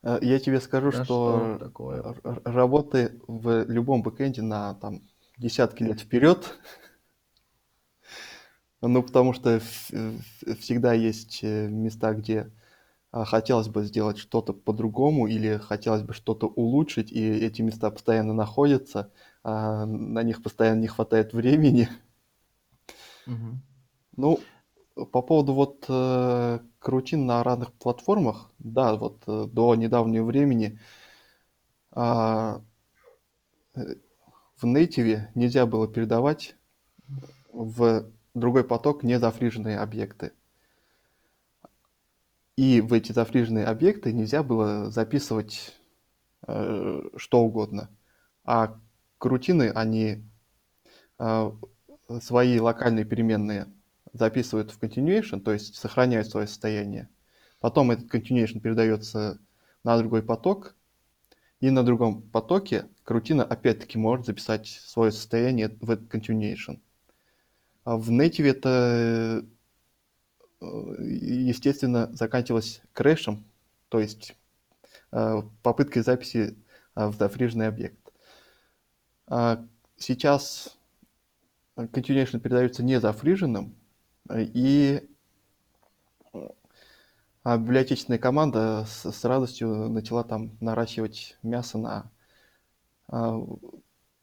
Э, я тебе скажу, да что, что такое? работы в любом бэкэнде на там, десятки лет вперед. Ну, потому что всегда есть э, места, где а, хотелось бы сделать что-то по-другому или хотелось бы что-то улучшить, и эти места постоянно находятся, а на них постоянно не хватает времени. Угу. Ну, по поводу вот э, крутин на разных платформах, да, вот э, до недавнего времени а, э, в Native нельзя было передавать в другой поток незафриженные объекты. И в эти зафриженные объекты нельзя было записывать э, что угодно. А крутины, они э, свои локальные переменные записывают в continuation, то есть сохраняют свое состояние. Потом этот continuation передается на другой поток, и на другом потоке крутина опять-таки может записать свое состояние в этот continuation. А в Native это, э, естественно, заканчивалось крэшем, то есть э, попыткой записи э, в зафриженный объект. А сейчас continuation передается не зафриженным, и а библиотечная команда с, с радостью начала там наращивать мясо на а,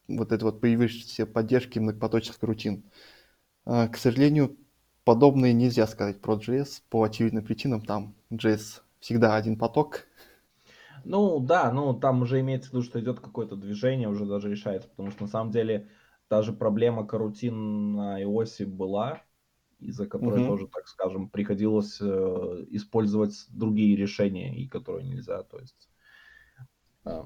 вот этой вот появившейся поддержки многопоточных рутин. А, к сожалению, подобное нельзя сказать про JS по очевидным причинам. Там JS всегда один поток. Ну да, ну там уже имеется в виду, что идет какое-то движение, уже даже решается, потому что на самом деле та же проблема карутин на iOS была, из-за которой угу. тоже, так скажем, приходилось э, использовать другие решения, и которые нельзя, то есть. Э,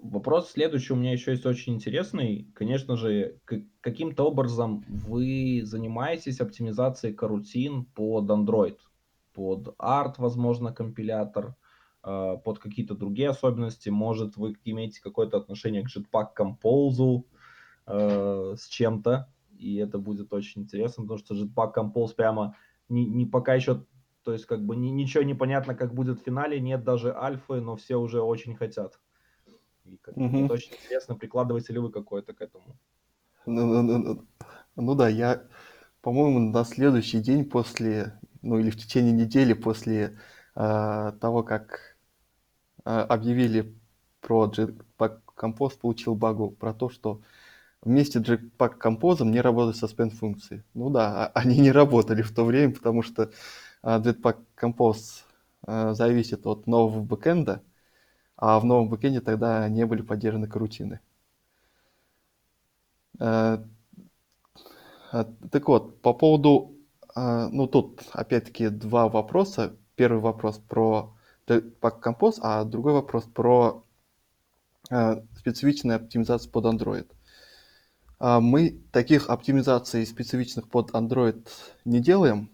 Вопрос следующий у меня еще есть очень интересный. Конечно же, каким-то образом вы занимаетесь оптимизацией карутин под Android, под Art, возможно, компилятор, э, под какие-то другие особенности. Может, вы имеете какое-то отношение к Jetpack Compose э, с чем-то, и это будет очень интересно, потому что Jetpack Compose прямо не, не пока еще, то есть как бы ни, ничего не понятно, как будет в финале, нет даже альфы, но все уже очень хотят. И как, угу. вот очень интересно, прикладываете ли вы какое-то к этому? Ну, ну, ну, ну, ну да, я, по-моему, на следующий день после, ну или в течение недели после э, того, как э, объявили про Jetpack Compose, получил багу про то, что вместе Jetpack Compose не работают suspend функции. Ну да, а, они не работали в то время, потому что Jetpack Compose э, зависит от нового бэкэнда, а в новом бэкенде тогда не были поддержаны корутины. Э, так вот, по поводу, ну тут опять-таки два вопроса. Первый вопрос про Pack Compose, а другой вопрос про специфичную оптимизацию под Android. Мы таких оптимизаций специфичных под Android не делаем.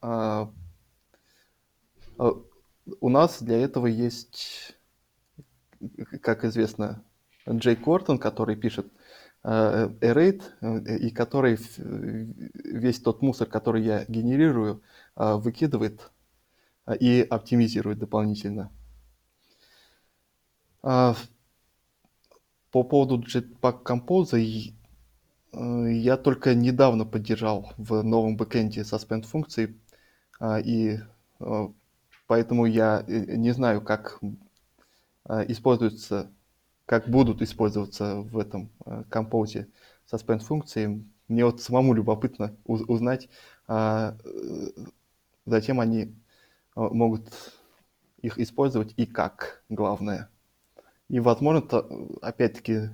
У нас для этого есть как известно, Джей Кортон, который пишет э, и который весь тот мусор, который я генерирую, выкидывает и оптимизирует дополнительно. По поводу Jetpack Compose я только недавно поддержал в новом бэкэнде suspend функции, и поэтому я не знаю, как а, используются, как будут использоваться в этом а, композе suspend функции. Мне вот самому любопытно узнать, а, зачем они могут их использовать и как, главное. И, возможно, опять-таки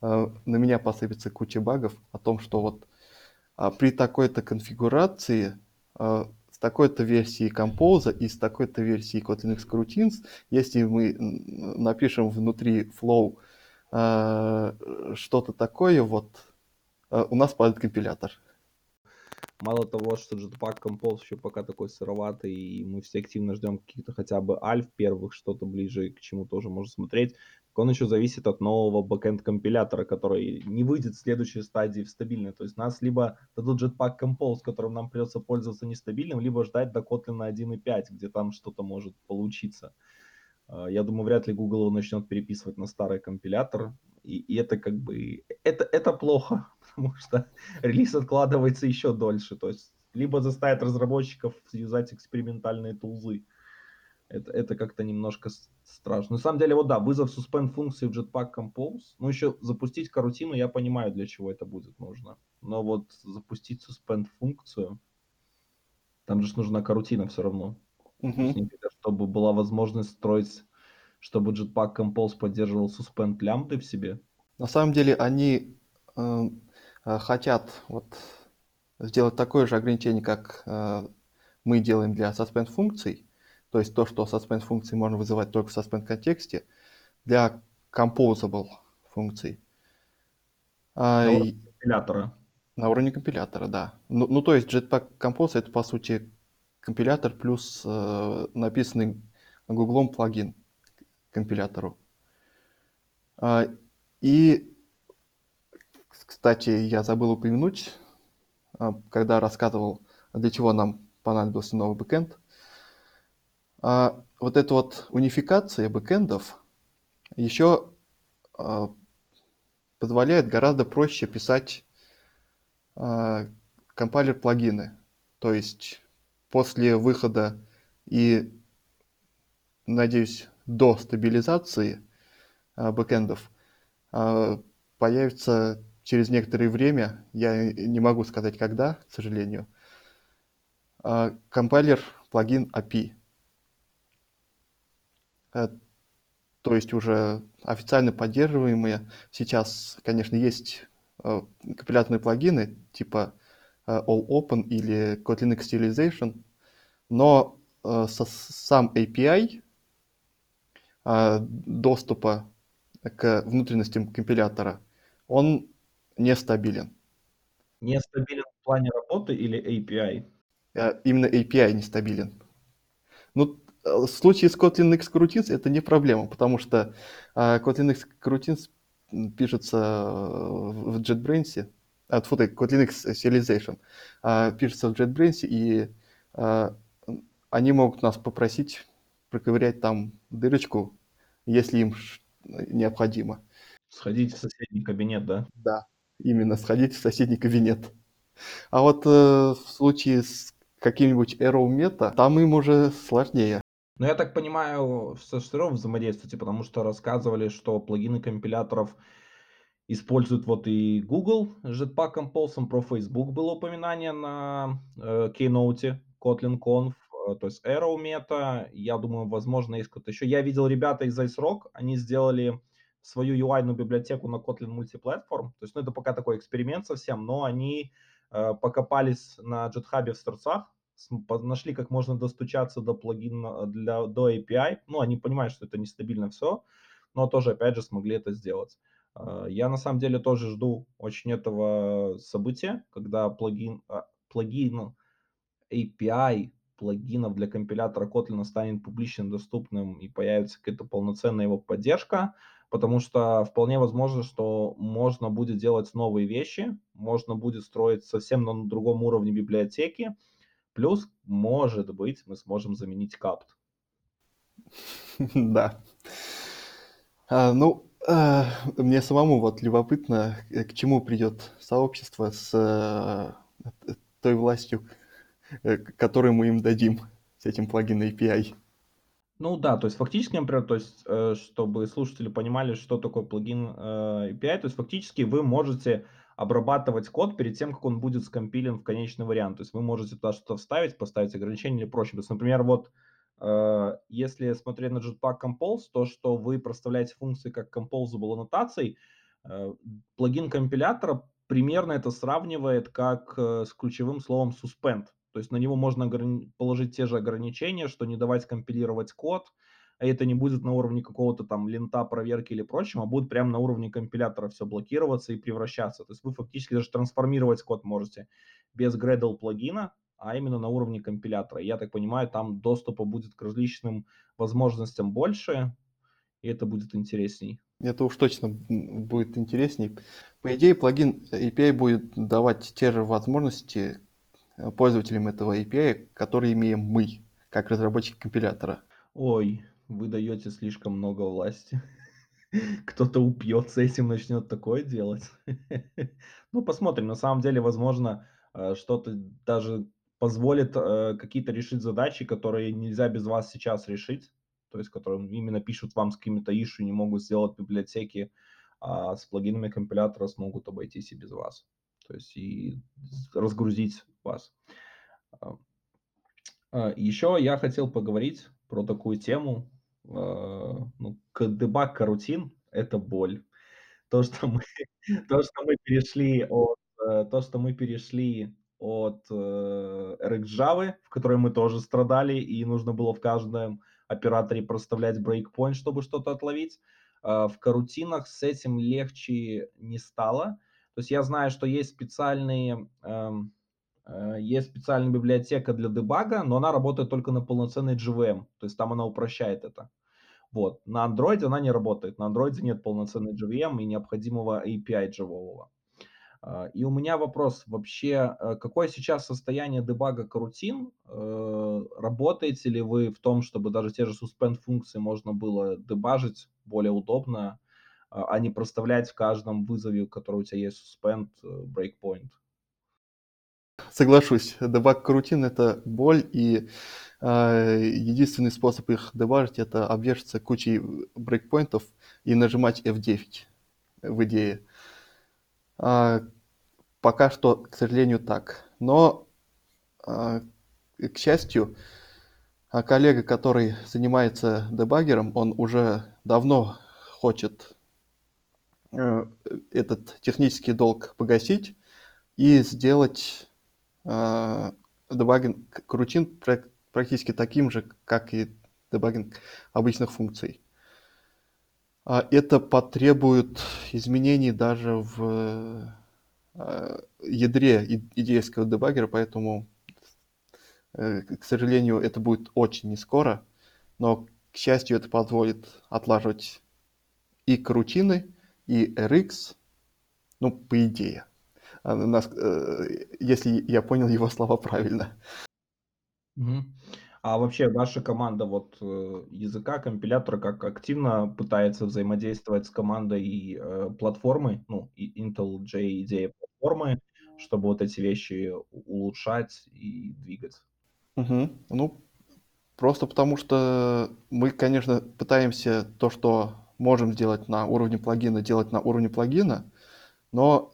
на меня посыпется куча багов о том, что вот при такой-то конфигурации с такой-то версии Compose и с такой-то версии Kotlin X Coroutines, если мы напишем внутри flow э, что-то такое, вот э, у нас падает компилятор. Мало того, что Jetpack Compose еще пока такой сыроватый, и мы все активно ждем каких-то хотя бы альф первых, что-то ближе к чему тоже можно смотреть он еще зависит от нового бэкенд компилятора, который не выйдет в следующей стадии в стабильной. То есть нас либо дадут Jetpack Compose, которым нам придется пользоваться нестабильным, либо ждать до Kotlin 1.5, где там что-то может получиться. А, я думаю, вряд ли Google его начнет переписывать на старый компилятор. И, и это как бы... Это, это плохо, потому что релиз откладывается еще дольше. То есть либо заставит разработчиков юзать экспериментальные тулзы, это, это как-то немножко страшно. На самом деле, вот да, вызов suspend функции в Jetpack Compose. Ну, еще запустить карутину, я понимаю, для чего это будет нужно. Но вот запустить suspend функцию, там же нужна карутина все равно. Uh-huh. чтобы была возможность строить, чтобы Jetpack Compose поддерживал suspend лямбды в себе. На самом деле, они э, э, хотят вот сделать такое же ограничение, как э, мы делаем для suspend функций, то есть то, что suspend функции можно вызывать только в suspend контексте, для composable функций. А, на уровне компилятора. На уровне компилятора, да. Ну, ну то есть Jetpack Compose это по сути компилятор плюс э, написанный Гуглом плагин к компилятору. А, и, кстати, я забыл упомянуть, а, когда рассказывал, для чего нам понадобился новый бэкэнд – а вот эта вот унификация бэкэндов еще а, позволяет гораздо проще писать а, компайлер-плагины. То есть после выхода и, надеюсь, до стабилизации а, бэкэндов появится через некоторое время, я не могу сказать когда, к сожалению, компайлер плагин API. Э, то есть уже официально поддерживаемые. Сейчас, конечно, есть э, компиляторные плагины типа э, All Open или Kotlin Stylization, но сам API доступа к внутренностям компилятора, он нестабилен. Нестабилен в плане работы или API? Именно API нестабилен. Ну, в случае с Kotlin X Coroutines это не проблема, потому что э, Kotlin X Coroutines пишется в JetBrains, а, фу, Kotlin X Serialization пишется в JetBrains, и они могут нас попросить проковырять там дырочку, если им необходимо. Сходить в соседний кабинет, да? Да, именно сходить в соседний кабинет. А вот э, в случае с каким-нибудь Arrow Meta, там им уже сложнее. Но я так понимаю, со Штыром взаимодействуете, потому что рассказывали, что плагины компиляторов используют вот и Google Jetpack Compose, про Facebook было упоминание на э, Keynote, Kotlin Conf, э, то есть Arrow Meta, я думаю, возможно, есть кто-то еще. Я видел ребята из Ice Rock, они сделали свою UI-ную библиотеку на Kotlin Multiplatform, то есть ну, это пока такой эксперимент совсем, но они э, покопались на GitHub в сторцах, нашли, как можно достучаться до плагина для, до API, ну, они понимают, что это нестабильно все, но тоже, опять же, смогли это сделать. Э, я на самом деле тоже жду очень этого события, когда плагин, а, плагин API плагинов для компилятора Kotlin станет публично доступным и появится какая-то полноценная его поддержка, потому что вполне возможно, что можно будет делать новые вещи, можно будет строить совсем на другом уровне библиотеки, плюс, может быть, мы сможем заменить капт. Да. А, ну, а, мне самому вот любопытно, э, к чему придет сообщество с а, той властью, э, которую мы им дадим с этим плагином API. Ну да, то есть фактически, например, то есть, э, чтобы слушатели понимали, что такое плагин э, API, то есть фактически вы можете обрабатывать код перед тем, как он будет скомпилен в конечный вариант. То есть вы можете туда что-то вставить, поставить ограничения или прочее. То есть, например, вот Э, если смотреть на Jetpack Compose, то, что вы проставляете функции как composable аннотацией, э, плагин компилятора примерно это сравнивает как э, с ключевым словом suspend. То есть на него можно положить те же ограничения, что не давать компилировать код, это не будет на уровне какого-то там лента проверки или прочего, а будет прямо на уровне компилятора все блокироваться и превращаться. То есть вы фактически даже трансформировать код можете без Gradle плагина, а именно на уровне компилятора. Я так понимаю, там доступа будет к различным возможностям больше, и это будет интересней. Это уж точно будет интересней. По идее, плагин API будет давать те же возможности э, пользователям этого API, которые имеем мы, как разработчики компилятора. Ой, вы даете слишком много власти. Кто-то упьется этим, начнет такое делать. Ну, посмотрим. На самом деле, возможно, э, что-то даже позволит э, какие-то решить задачи, которые нельзя без вас сейчас решить, то есть которые именно пишут вам с какими-то issue, не могут сделать библиотеки, а с плагинами компилятора смогут обойтись и без вас. То есть и разгрузить вас. А, а, Еще я хотел поговорить про такую тему. А, ну, дебаг карутин – это боль. То, что мы, то, что мы перешли от, э, то, что мы перешли от э, RxJava, в которой мы тоже страдали, и нужно было в каждом операторе проставлять breakpoint, чтобы что-то отловить. Э, в карутинах с этим легче не стало. То есть я знаю, что есть специальные, эм, э, есть специальная библиотека для дебага, но она работает только на полноценной JVM, то есть там она упрощает это. Вот. На Android она не работает. На Android нет полноценной JVM и необходимого API джавового. А, и у меня вопрос вообще, э, какое сейчас состояние дебага карутин? Э, работаете ли вы в том, чтобы даже те же suspend функции можно было дебажить более удобно, а, а не проставлять в каждом вызове, который у тебя есть suspend, э, breakpoint? Соглашусь, дебаг карутин это боль, и единственный способ их дебажить это обвешаться кучей брейкпоинтов и нажимать F9 в идее. А, пока что, к сожалению, так. Но, а, к счастью, а, коллега, который занимается дебаггером, он уже давно хочет э, этот технический долг погасить и сделать дебагинг ручин практически таким же, как и дебагинг обычных функций. А, это потребует изменений даже в э, ядре идейского дебаггера, поэтому, э, к сожалению, это будет очень не скоро, но, к счастью, это позволит отлаживать и карутины, и RX, ну, по идее. А, э, если я понял его слова правильно. Мгм. А вообще ваша команда вот э, языка, компилятора, как активно пытается взаимодействовать с командой э, платформы, ну, и Intel J идея платформы, чтобы вот эти вещи улучшать и двигать? Мгм. Ну, просто потому что мы, конечно, пытаемся то, что можем сделать на уровне плагина, делать на уровне плагина, но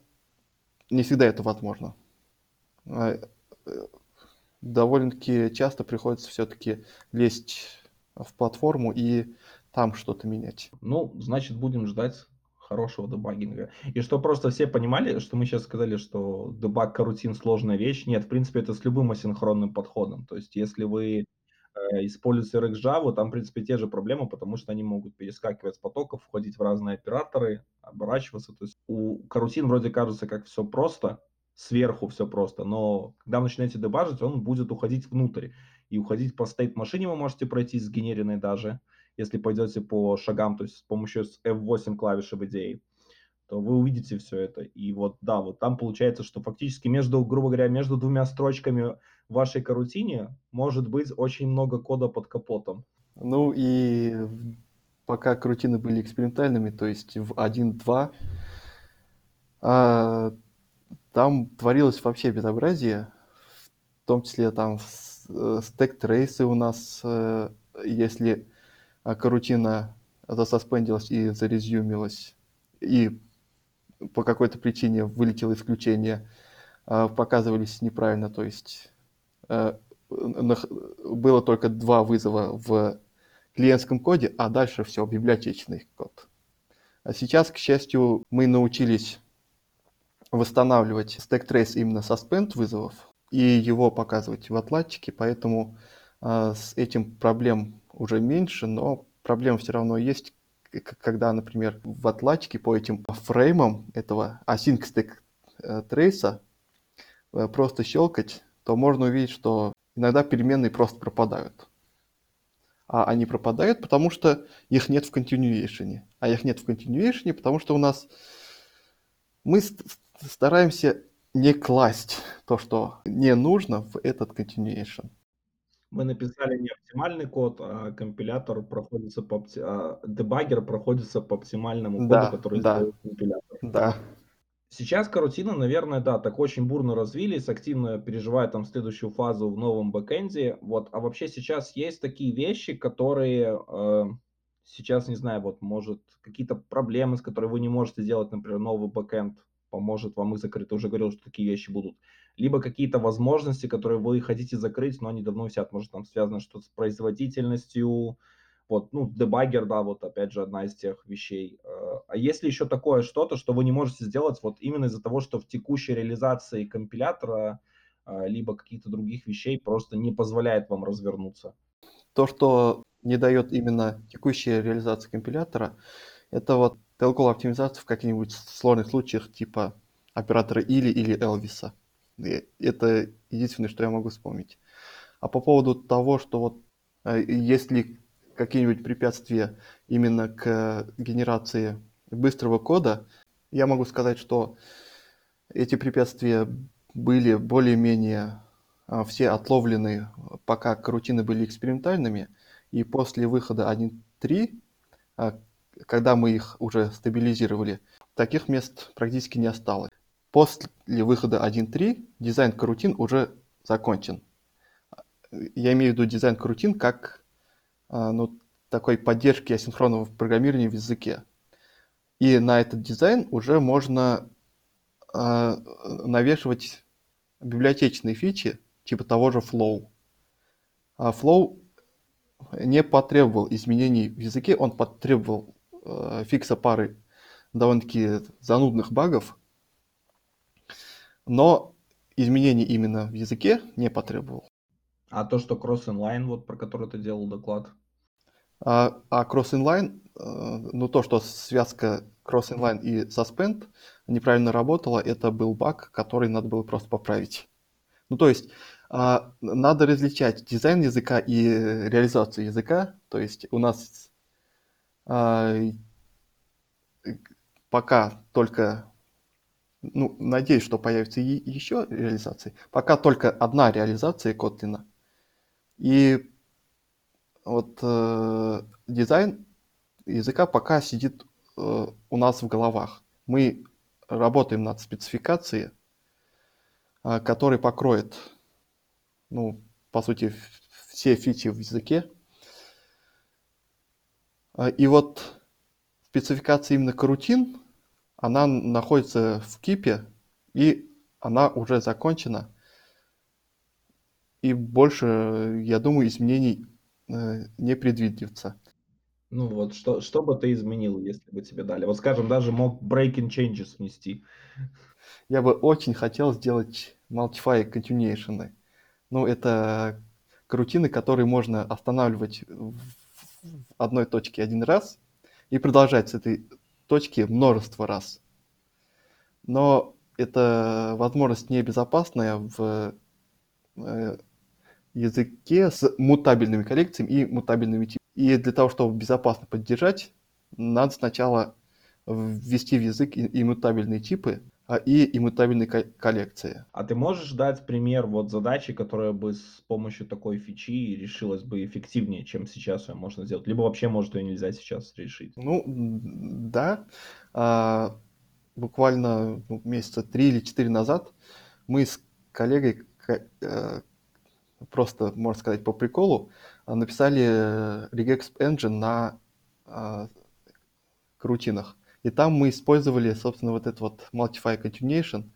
не всегда это возможно. А, э, довольно-таки часто приходится все-таки лезть в платформу и там что-то менять. Ну, значит, будем ждать хорошего дебагинга. И что просто все понимали, что мы сейчас сказали, что дебаг карутин сложная вещь. Нет, в принципе, это с любым асинхронным подходом. То есть, если вы э, используете RxJava, там, в принципе, те же проблемы, потому что они могут перескакивать с потоков, входить в разные операторы, оборачиваться. То есть у карутин вроде кажется, как все просто, сверху все просто, но когда вы начинаете дебажить, он будет уходить внутрь. И уходить по стейт-машине вы можете пройти сгенеренной даже, если пойдете по шагам, то есть с помощью F8 клавиши в идее, то вы увидите все это. И вот да, вот там получается, что фактически между, грубо говоря, между двумя строчками в вашей карутине может быть очень много кода под капотом. Ну и пока карутины были экспериментальными, то есть в 1.2, а, там творилось вообще безобразие, в том числе там э, стек-трейсы у нас, э, если корутина засаспендилась и зарезюмилась, и по какой-то причине вылетело исключение, а, показывались неправильно, то есть э, было только два вызова в клиентском коде, а дальше все, библиотечный код. А сейчас, к счастью, мы научились восстанавливать stack trace именно suspend вызовов и его показывать в отладчике, поэтому а, с этим проблем уже меньше, но проблема все равно есть, когда, например, в отладчике по этим фреймам этого async stack э, трейса э, просто щелкать, то можно увидеть, что иногда переменные просто пропадают. А они пропадают, потому что их нет в continuation. А их нет в continuation, потому что у нас мы стараемся не класть то, что не нужно в этот continuation. Мы написали не оптимальный код, а компилятор проходится по опти... а, дебаггер проходится по оптимальному Да, коду, который да. сделал компилятор. Да. Сейчас карутины, наверное, да, так очень бурно развились, активно переживают там следующую фазу в новом бэкэнде. Вот, а вообще сейчас есть такие вещи, которые э, сейчас, не знаю, вот, может, какие-то проблемы, с которыми вы не можете сделать, например, новый бэкэнд, поможет вам их закрыть. Ты уже говорил, что такие вещи будут либо какие-то возможности, которые вы хотите закрыть, но они давно висят, может, там связано что-то с производительностью, вот, ну, дебаггер, да, вот опять же одна из тех вещей. Э, а если еще такое что-то, что вы не можете сделать вот именно из-за того, что в текущей реализации компилятора э, либо каких-то других вещей просто не позволяет вам развернуться? То, что не дает именно текущая реализация компилятора, это вот tail оптимизация в каких-нибудь сложных случаях типа оператора или или Элвиса. Это единственное, что я могу вспомнить. А по поводу того, что вот э, есть ли какие-нибудь препятствия именно к генерации быстрого кода, я могу сказать, что эти препятствия были более-менее а, все отловлены, пока карутины были экспериментальными, и после выхода 1.3, а, когда мы их уже стабилизировали, таких мест практически не осталось. После выхода 1.3 дизайн карутин уже закончен. Я имею в виду дизайн карутин как а, ну, такой поддержки асинхронного программирования в языке. И на этот дизайн уже можно э, навешивать библиотечные фичи, типа того же Flow. А Flow не потребовал изменений в языке, он потребовал фикса пары довольно-таки занудных багов, но изменений именно в языке не потребовал. А то, что cross-inline, вот про который ты делал доклад? А, а cross-inline, э, ну то, что связка cross-inline и suspend неправильно работала, это был баг, который надо было просто поправить. Ну то есть а, надо различать дизайн языка и реализацию языка. То есть у нас пока только, ну, надеюсь, что появится и еще реализации. Пока только одна реализация Kotlin. И вот э, дизайн языка пока сидит э, у нас в головах. Мы работаем над спецификацией, э, который покроет, ну, по сути, все фичи в языке. Э, и вот спецификация именно карутин, она находится в кипе, и она уже закончена. И больше, я думаю, изменений э, не предвидится. Ну вот, что, что бы ты изменил, если бы тебе дали? Вот скажем, даже мог breaking changes внести. Я бы очень хотел сделать multify continuation. Ну, это карутины, которые можно останавливать в одной точке один раз и продолжать с этой точки множество раз. Но это возможность небезопасная в э, языке с мутабельными коллекциями и мутабельными типами. И для того, чтобы безопасно поддержать, надо сначала ввести в язык иммутабельные типы а, и иммутабельные коллекции. А ты можешь дать пример вот задачи, которая бы с помощью такой фичи решилась бы эффективнее, чем сейчас ее можно сделать? Либо вообще, может, ее нельзя сейчас решить? Ну, да. А, буквально ну, месяца три или четыре назад мы с коллегой э, просто, можно сказать, по приколу, а, написали э, Regex Engine на а, корутинах. И там мы использовали, собственно, вот этот вот Multishot Continuation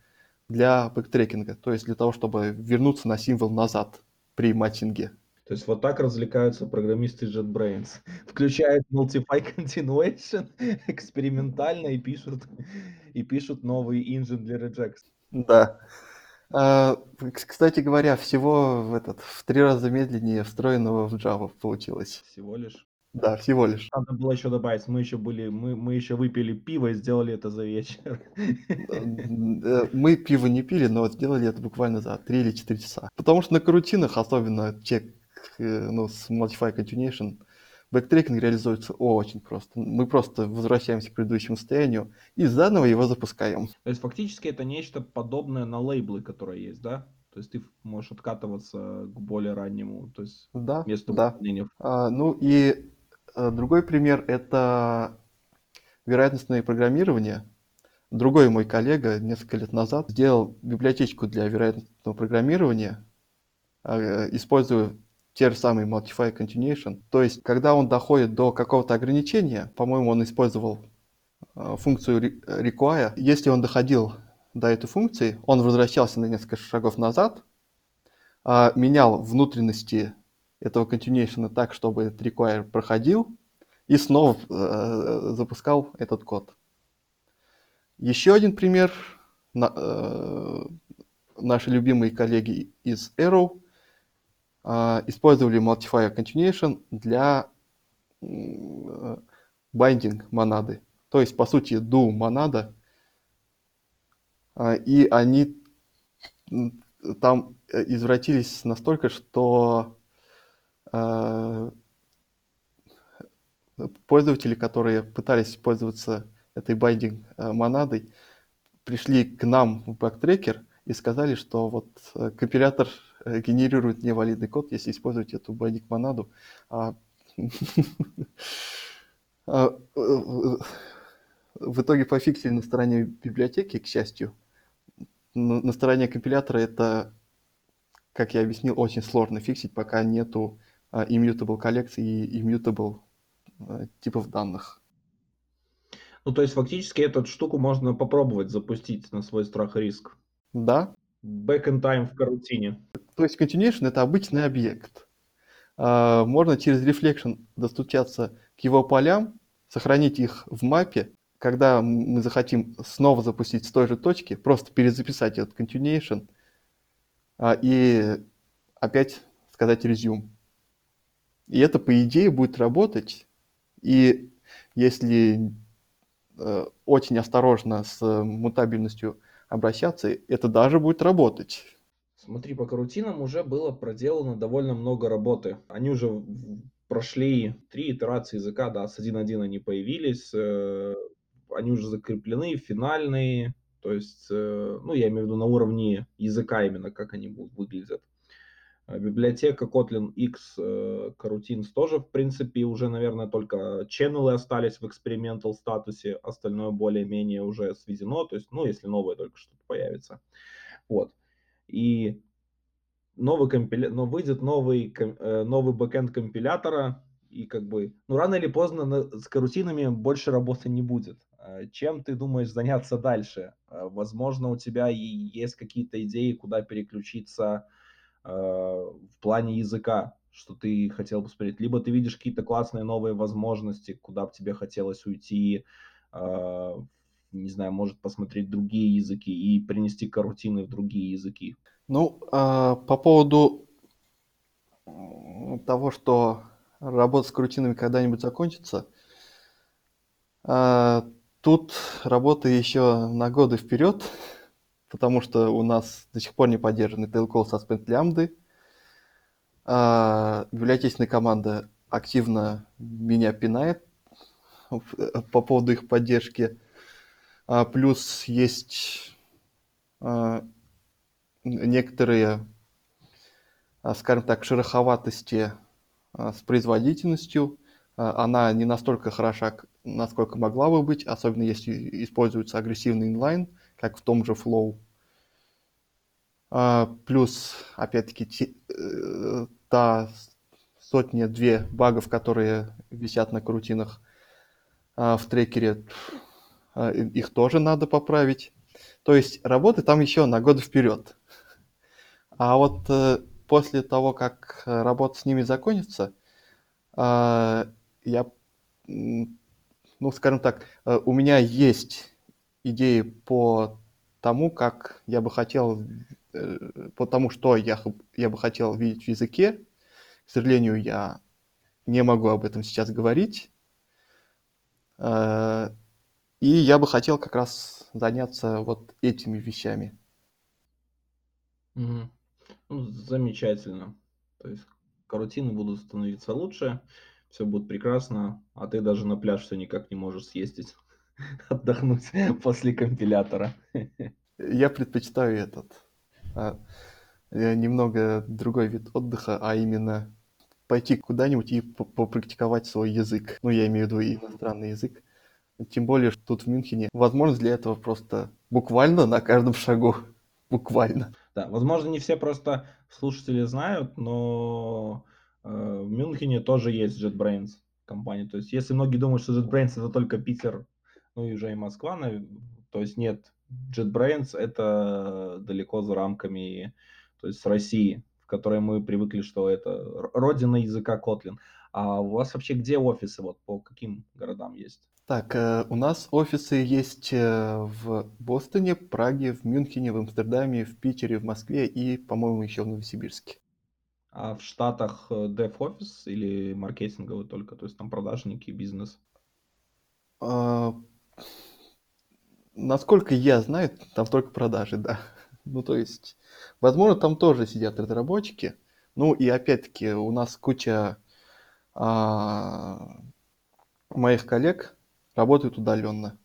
для бэктрекинга, то есть для того, чтобы вернуться на символ назад при матчинге. То есть вот так развлекаются программисты JetBrains. Включают Multishot Continuation экспериментально и пишут, и пишут новый engine для Regex. Да. А, кстати говоря, всего в, этот, в три раза медленнее встроенного в Java получилось. Всего лишь? Да, всего лишь. Надо было еще добавить, мы еще были, мы, мы еще выпили пиво и сделали это за вечер. Э, мы пиво не пили, но сделали это буквально за 3 или 4 часа. Потому что на корутинах, особенно чек э, ну, с Multishot Continuation, бэктрекинг реализуется очень просто. Мы просто возвращаемся к предыдущему состоянию и заново его запускаем. То есть фактически это нечто подобное на лейблы, которые есть, да? То есть ты можешь откатываться к более раннему, то есть да, месту да. А, ну и другой пример это вероятностное программирование. Другой мой коллега несколько лет назад сделал библиотечку для вероятностного программирования, а, используя те же самые Multify Continuation. То есть, когда он доходит до какого-то ограничения, по-моему, он использовал э, функцию require. Если он доходил до этой функции, он возвращался на несколько шагов назад, э, менял внутренности этого continuation так, чтобы этот require проходил, и снова э, запускал этот код. Еще один пример. На, э, наши любимые коллеги из Arrow а, использовали Multifier Continuation для binding монады. То есть, по сути, do монада. А, и они там э, извратились настолько, что пользователи, которые пытались пользоваться этой binding монадой, пришли к нам в бэктрекер и сказали, что вот э, компилятор Э, генерирует невалидный код, если использовать эту binding монаду. А, а э, в итоге пофиксили на стороне библиотеки, к счастью. На стороне компилятора это, как я объяснил, очень сложно фиксить, пока нету immutable коллекции и immutable а, типов данных. Ну, то есть фактически эту штуку можно попробовать запустить на свой страх и риск. Да. Back in time в карутине. То есть continuation это обычный объект. А, можно через reflection достучаться к его полям, сохранить их в мапе. Когда мы захотим снова запустить с той же точки, просто перезаписать этот continuation а, и опять сказать resume. И это, по идее, будет работать. И если э, очень осторожно с мутабельностью обращаться, это даже будет работать. Смотри, по карутинам уже было проделано довольно много работы. Они уже прошли три итерации языка, да, с 1.1 они появились, э, они уже закреплены, финальные, то есть, э, ну, я имею в виду на уровне языка именно, как они будут выглядят. Э, библиотека Kotlin X э, Coroutines тоже, в принципе, уже, наверное, только ченнелы остались в экспериментал статусе, остальное более-менее уже сведено, то есть, ну, если новое только что-то появится. Вот. И новый компиля... но выйдет новый, э, новый бэкэнд компилятора, и как бы, ну, рано или поздно с карутинами больше работы не будет. Чем ты думаешь заняться дальше? Возможно, у тебя есть какие-то идеи, куда переключиться Э, в плане языка, что ты хотел бы посмотреть. Либо ты видишь какие-то классные новые возможности, куда бы тебе хотелось уйти, э, не знаю, может посмотреть другие языки и принести карутины в другие языки. Ну, а, по поводу того, что работа с карутинами когда-нибудь закончится, а, тут работа еще на годы вперед, потому что у нас до сих пор не поддержаны tail-call suspend лямбды. А, библиотечная команда активно меня пинает по поводу их поддержки. А, плюс есть а, некоторые, а, скажем так, шероховатости а, с производительностью. А, она не настолько хороша, насколько могла бы быть, особенно если используется агрессивный инлайн – как в том же Flow. А, плюс, опять-таки, э, та сотня-две багов, которые висят на крутинах а, в трекере, а, их тоже надо поправить. То есть работы там еще на год вперед. А вот э, после того, как работа с ними закончится, а, я, ну, скажем так, э, у меня есть идеи по тому, как я бы хотел, э, по тому, что я, я бы хотел видеть в языке. К сожалению, я не могу об этом сейчас говорить. Э, и я бы хотел как раз заняться вот этими вещами. Угу. Ну, замечательно. То есть карутины будут становиться лучше, все будет прекрасно, а ты даже на пляж все никак не можешь съездить. отдохнуть после компилятора. Я предпочитаю этот. А, немного другой вид отдыха, а именно пойти куда-нибудь и попрактиковать свой язык. Ну, я имею в виду иностранный язык. Тем более, что тут в Мюнхене возможность для этого просто буквально на каждом шагу. Буквально. Да, возможно, не все просто слушатели знают, но э, в Мюнхене тоже есть JetBrains компания. То есть, если многие думают, что JetBrains это только Питер, ну и уже и Москва, то есть нет, JetBrains это далеко за рамками, то есть России, в которой мы привыкли, что это родина языка Kotlin. А у вас вообще где офисы, вот по каким городам есть? Так, э, у нас офисы есть э, в Бостоне, Праге, в Мюнхене, в Амстердаме, в Питере, в Москве и, по-моему, еще в Новосибирске. А в Штатах э, офис или маркетинговый только, то есть там продажники, бизнес? Насколько я знаю, там только продажи, да. Ну, то есть, возможно, там тоже сидят разработчики. Ну, и опять-таки, у нас куча а, моих коллег работают удаленно.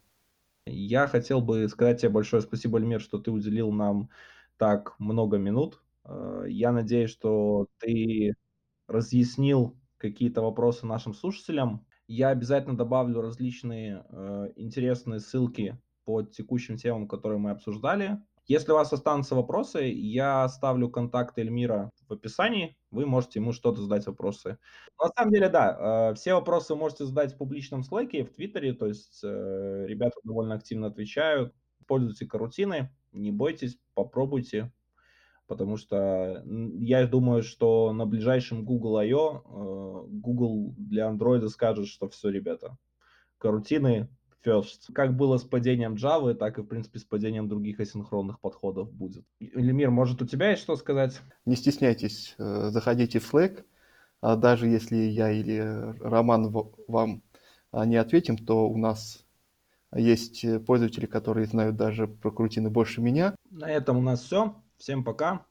Я хотел бы сказать тебе большое спасибо, Альмир, что ты уделил нам так много минут. А, я надеюсь, что ты разъяснил какие-то вопросы нашим слушателям. Я обязательно добавлю различные э, интересные ссылки по текущим темам, которые мы обсуждали. Если у вас останутся вопросы, я оставлю контакты Эльмира в описании, вы можете ему что-то задать вопросы. На самом деле, да, э, все вопросы можете задать в публичном слайке, в Твиттере, то есть э, ребята довольно активно отвечают. Пользуйтесь карутиной, не бойтесь, попробуйте, потому что я думаю, что на ближайшем Google I.O. Э, Google для Android скажет, что все, ребята, карутины first. Как было с падением Java, так и, в принципе, с падением других асинхронных подходов будет. Эльмир, может, у тебя есть что сказать? Не стесняйтесь, э, заходите в Slack, а даже если я или Роман вам а, не ответим, то у нас есть пользователи, которые знают даже про крутины больше меня. На этом у нас все. Всем пока.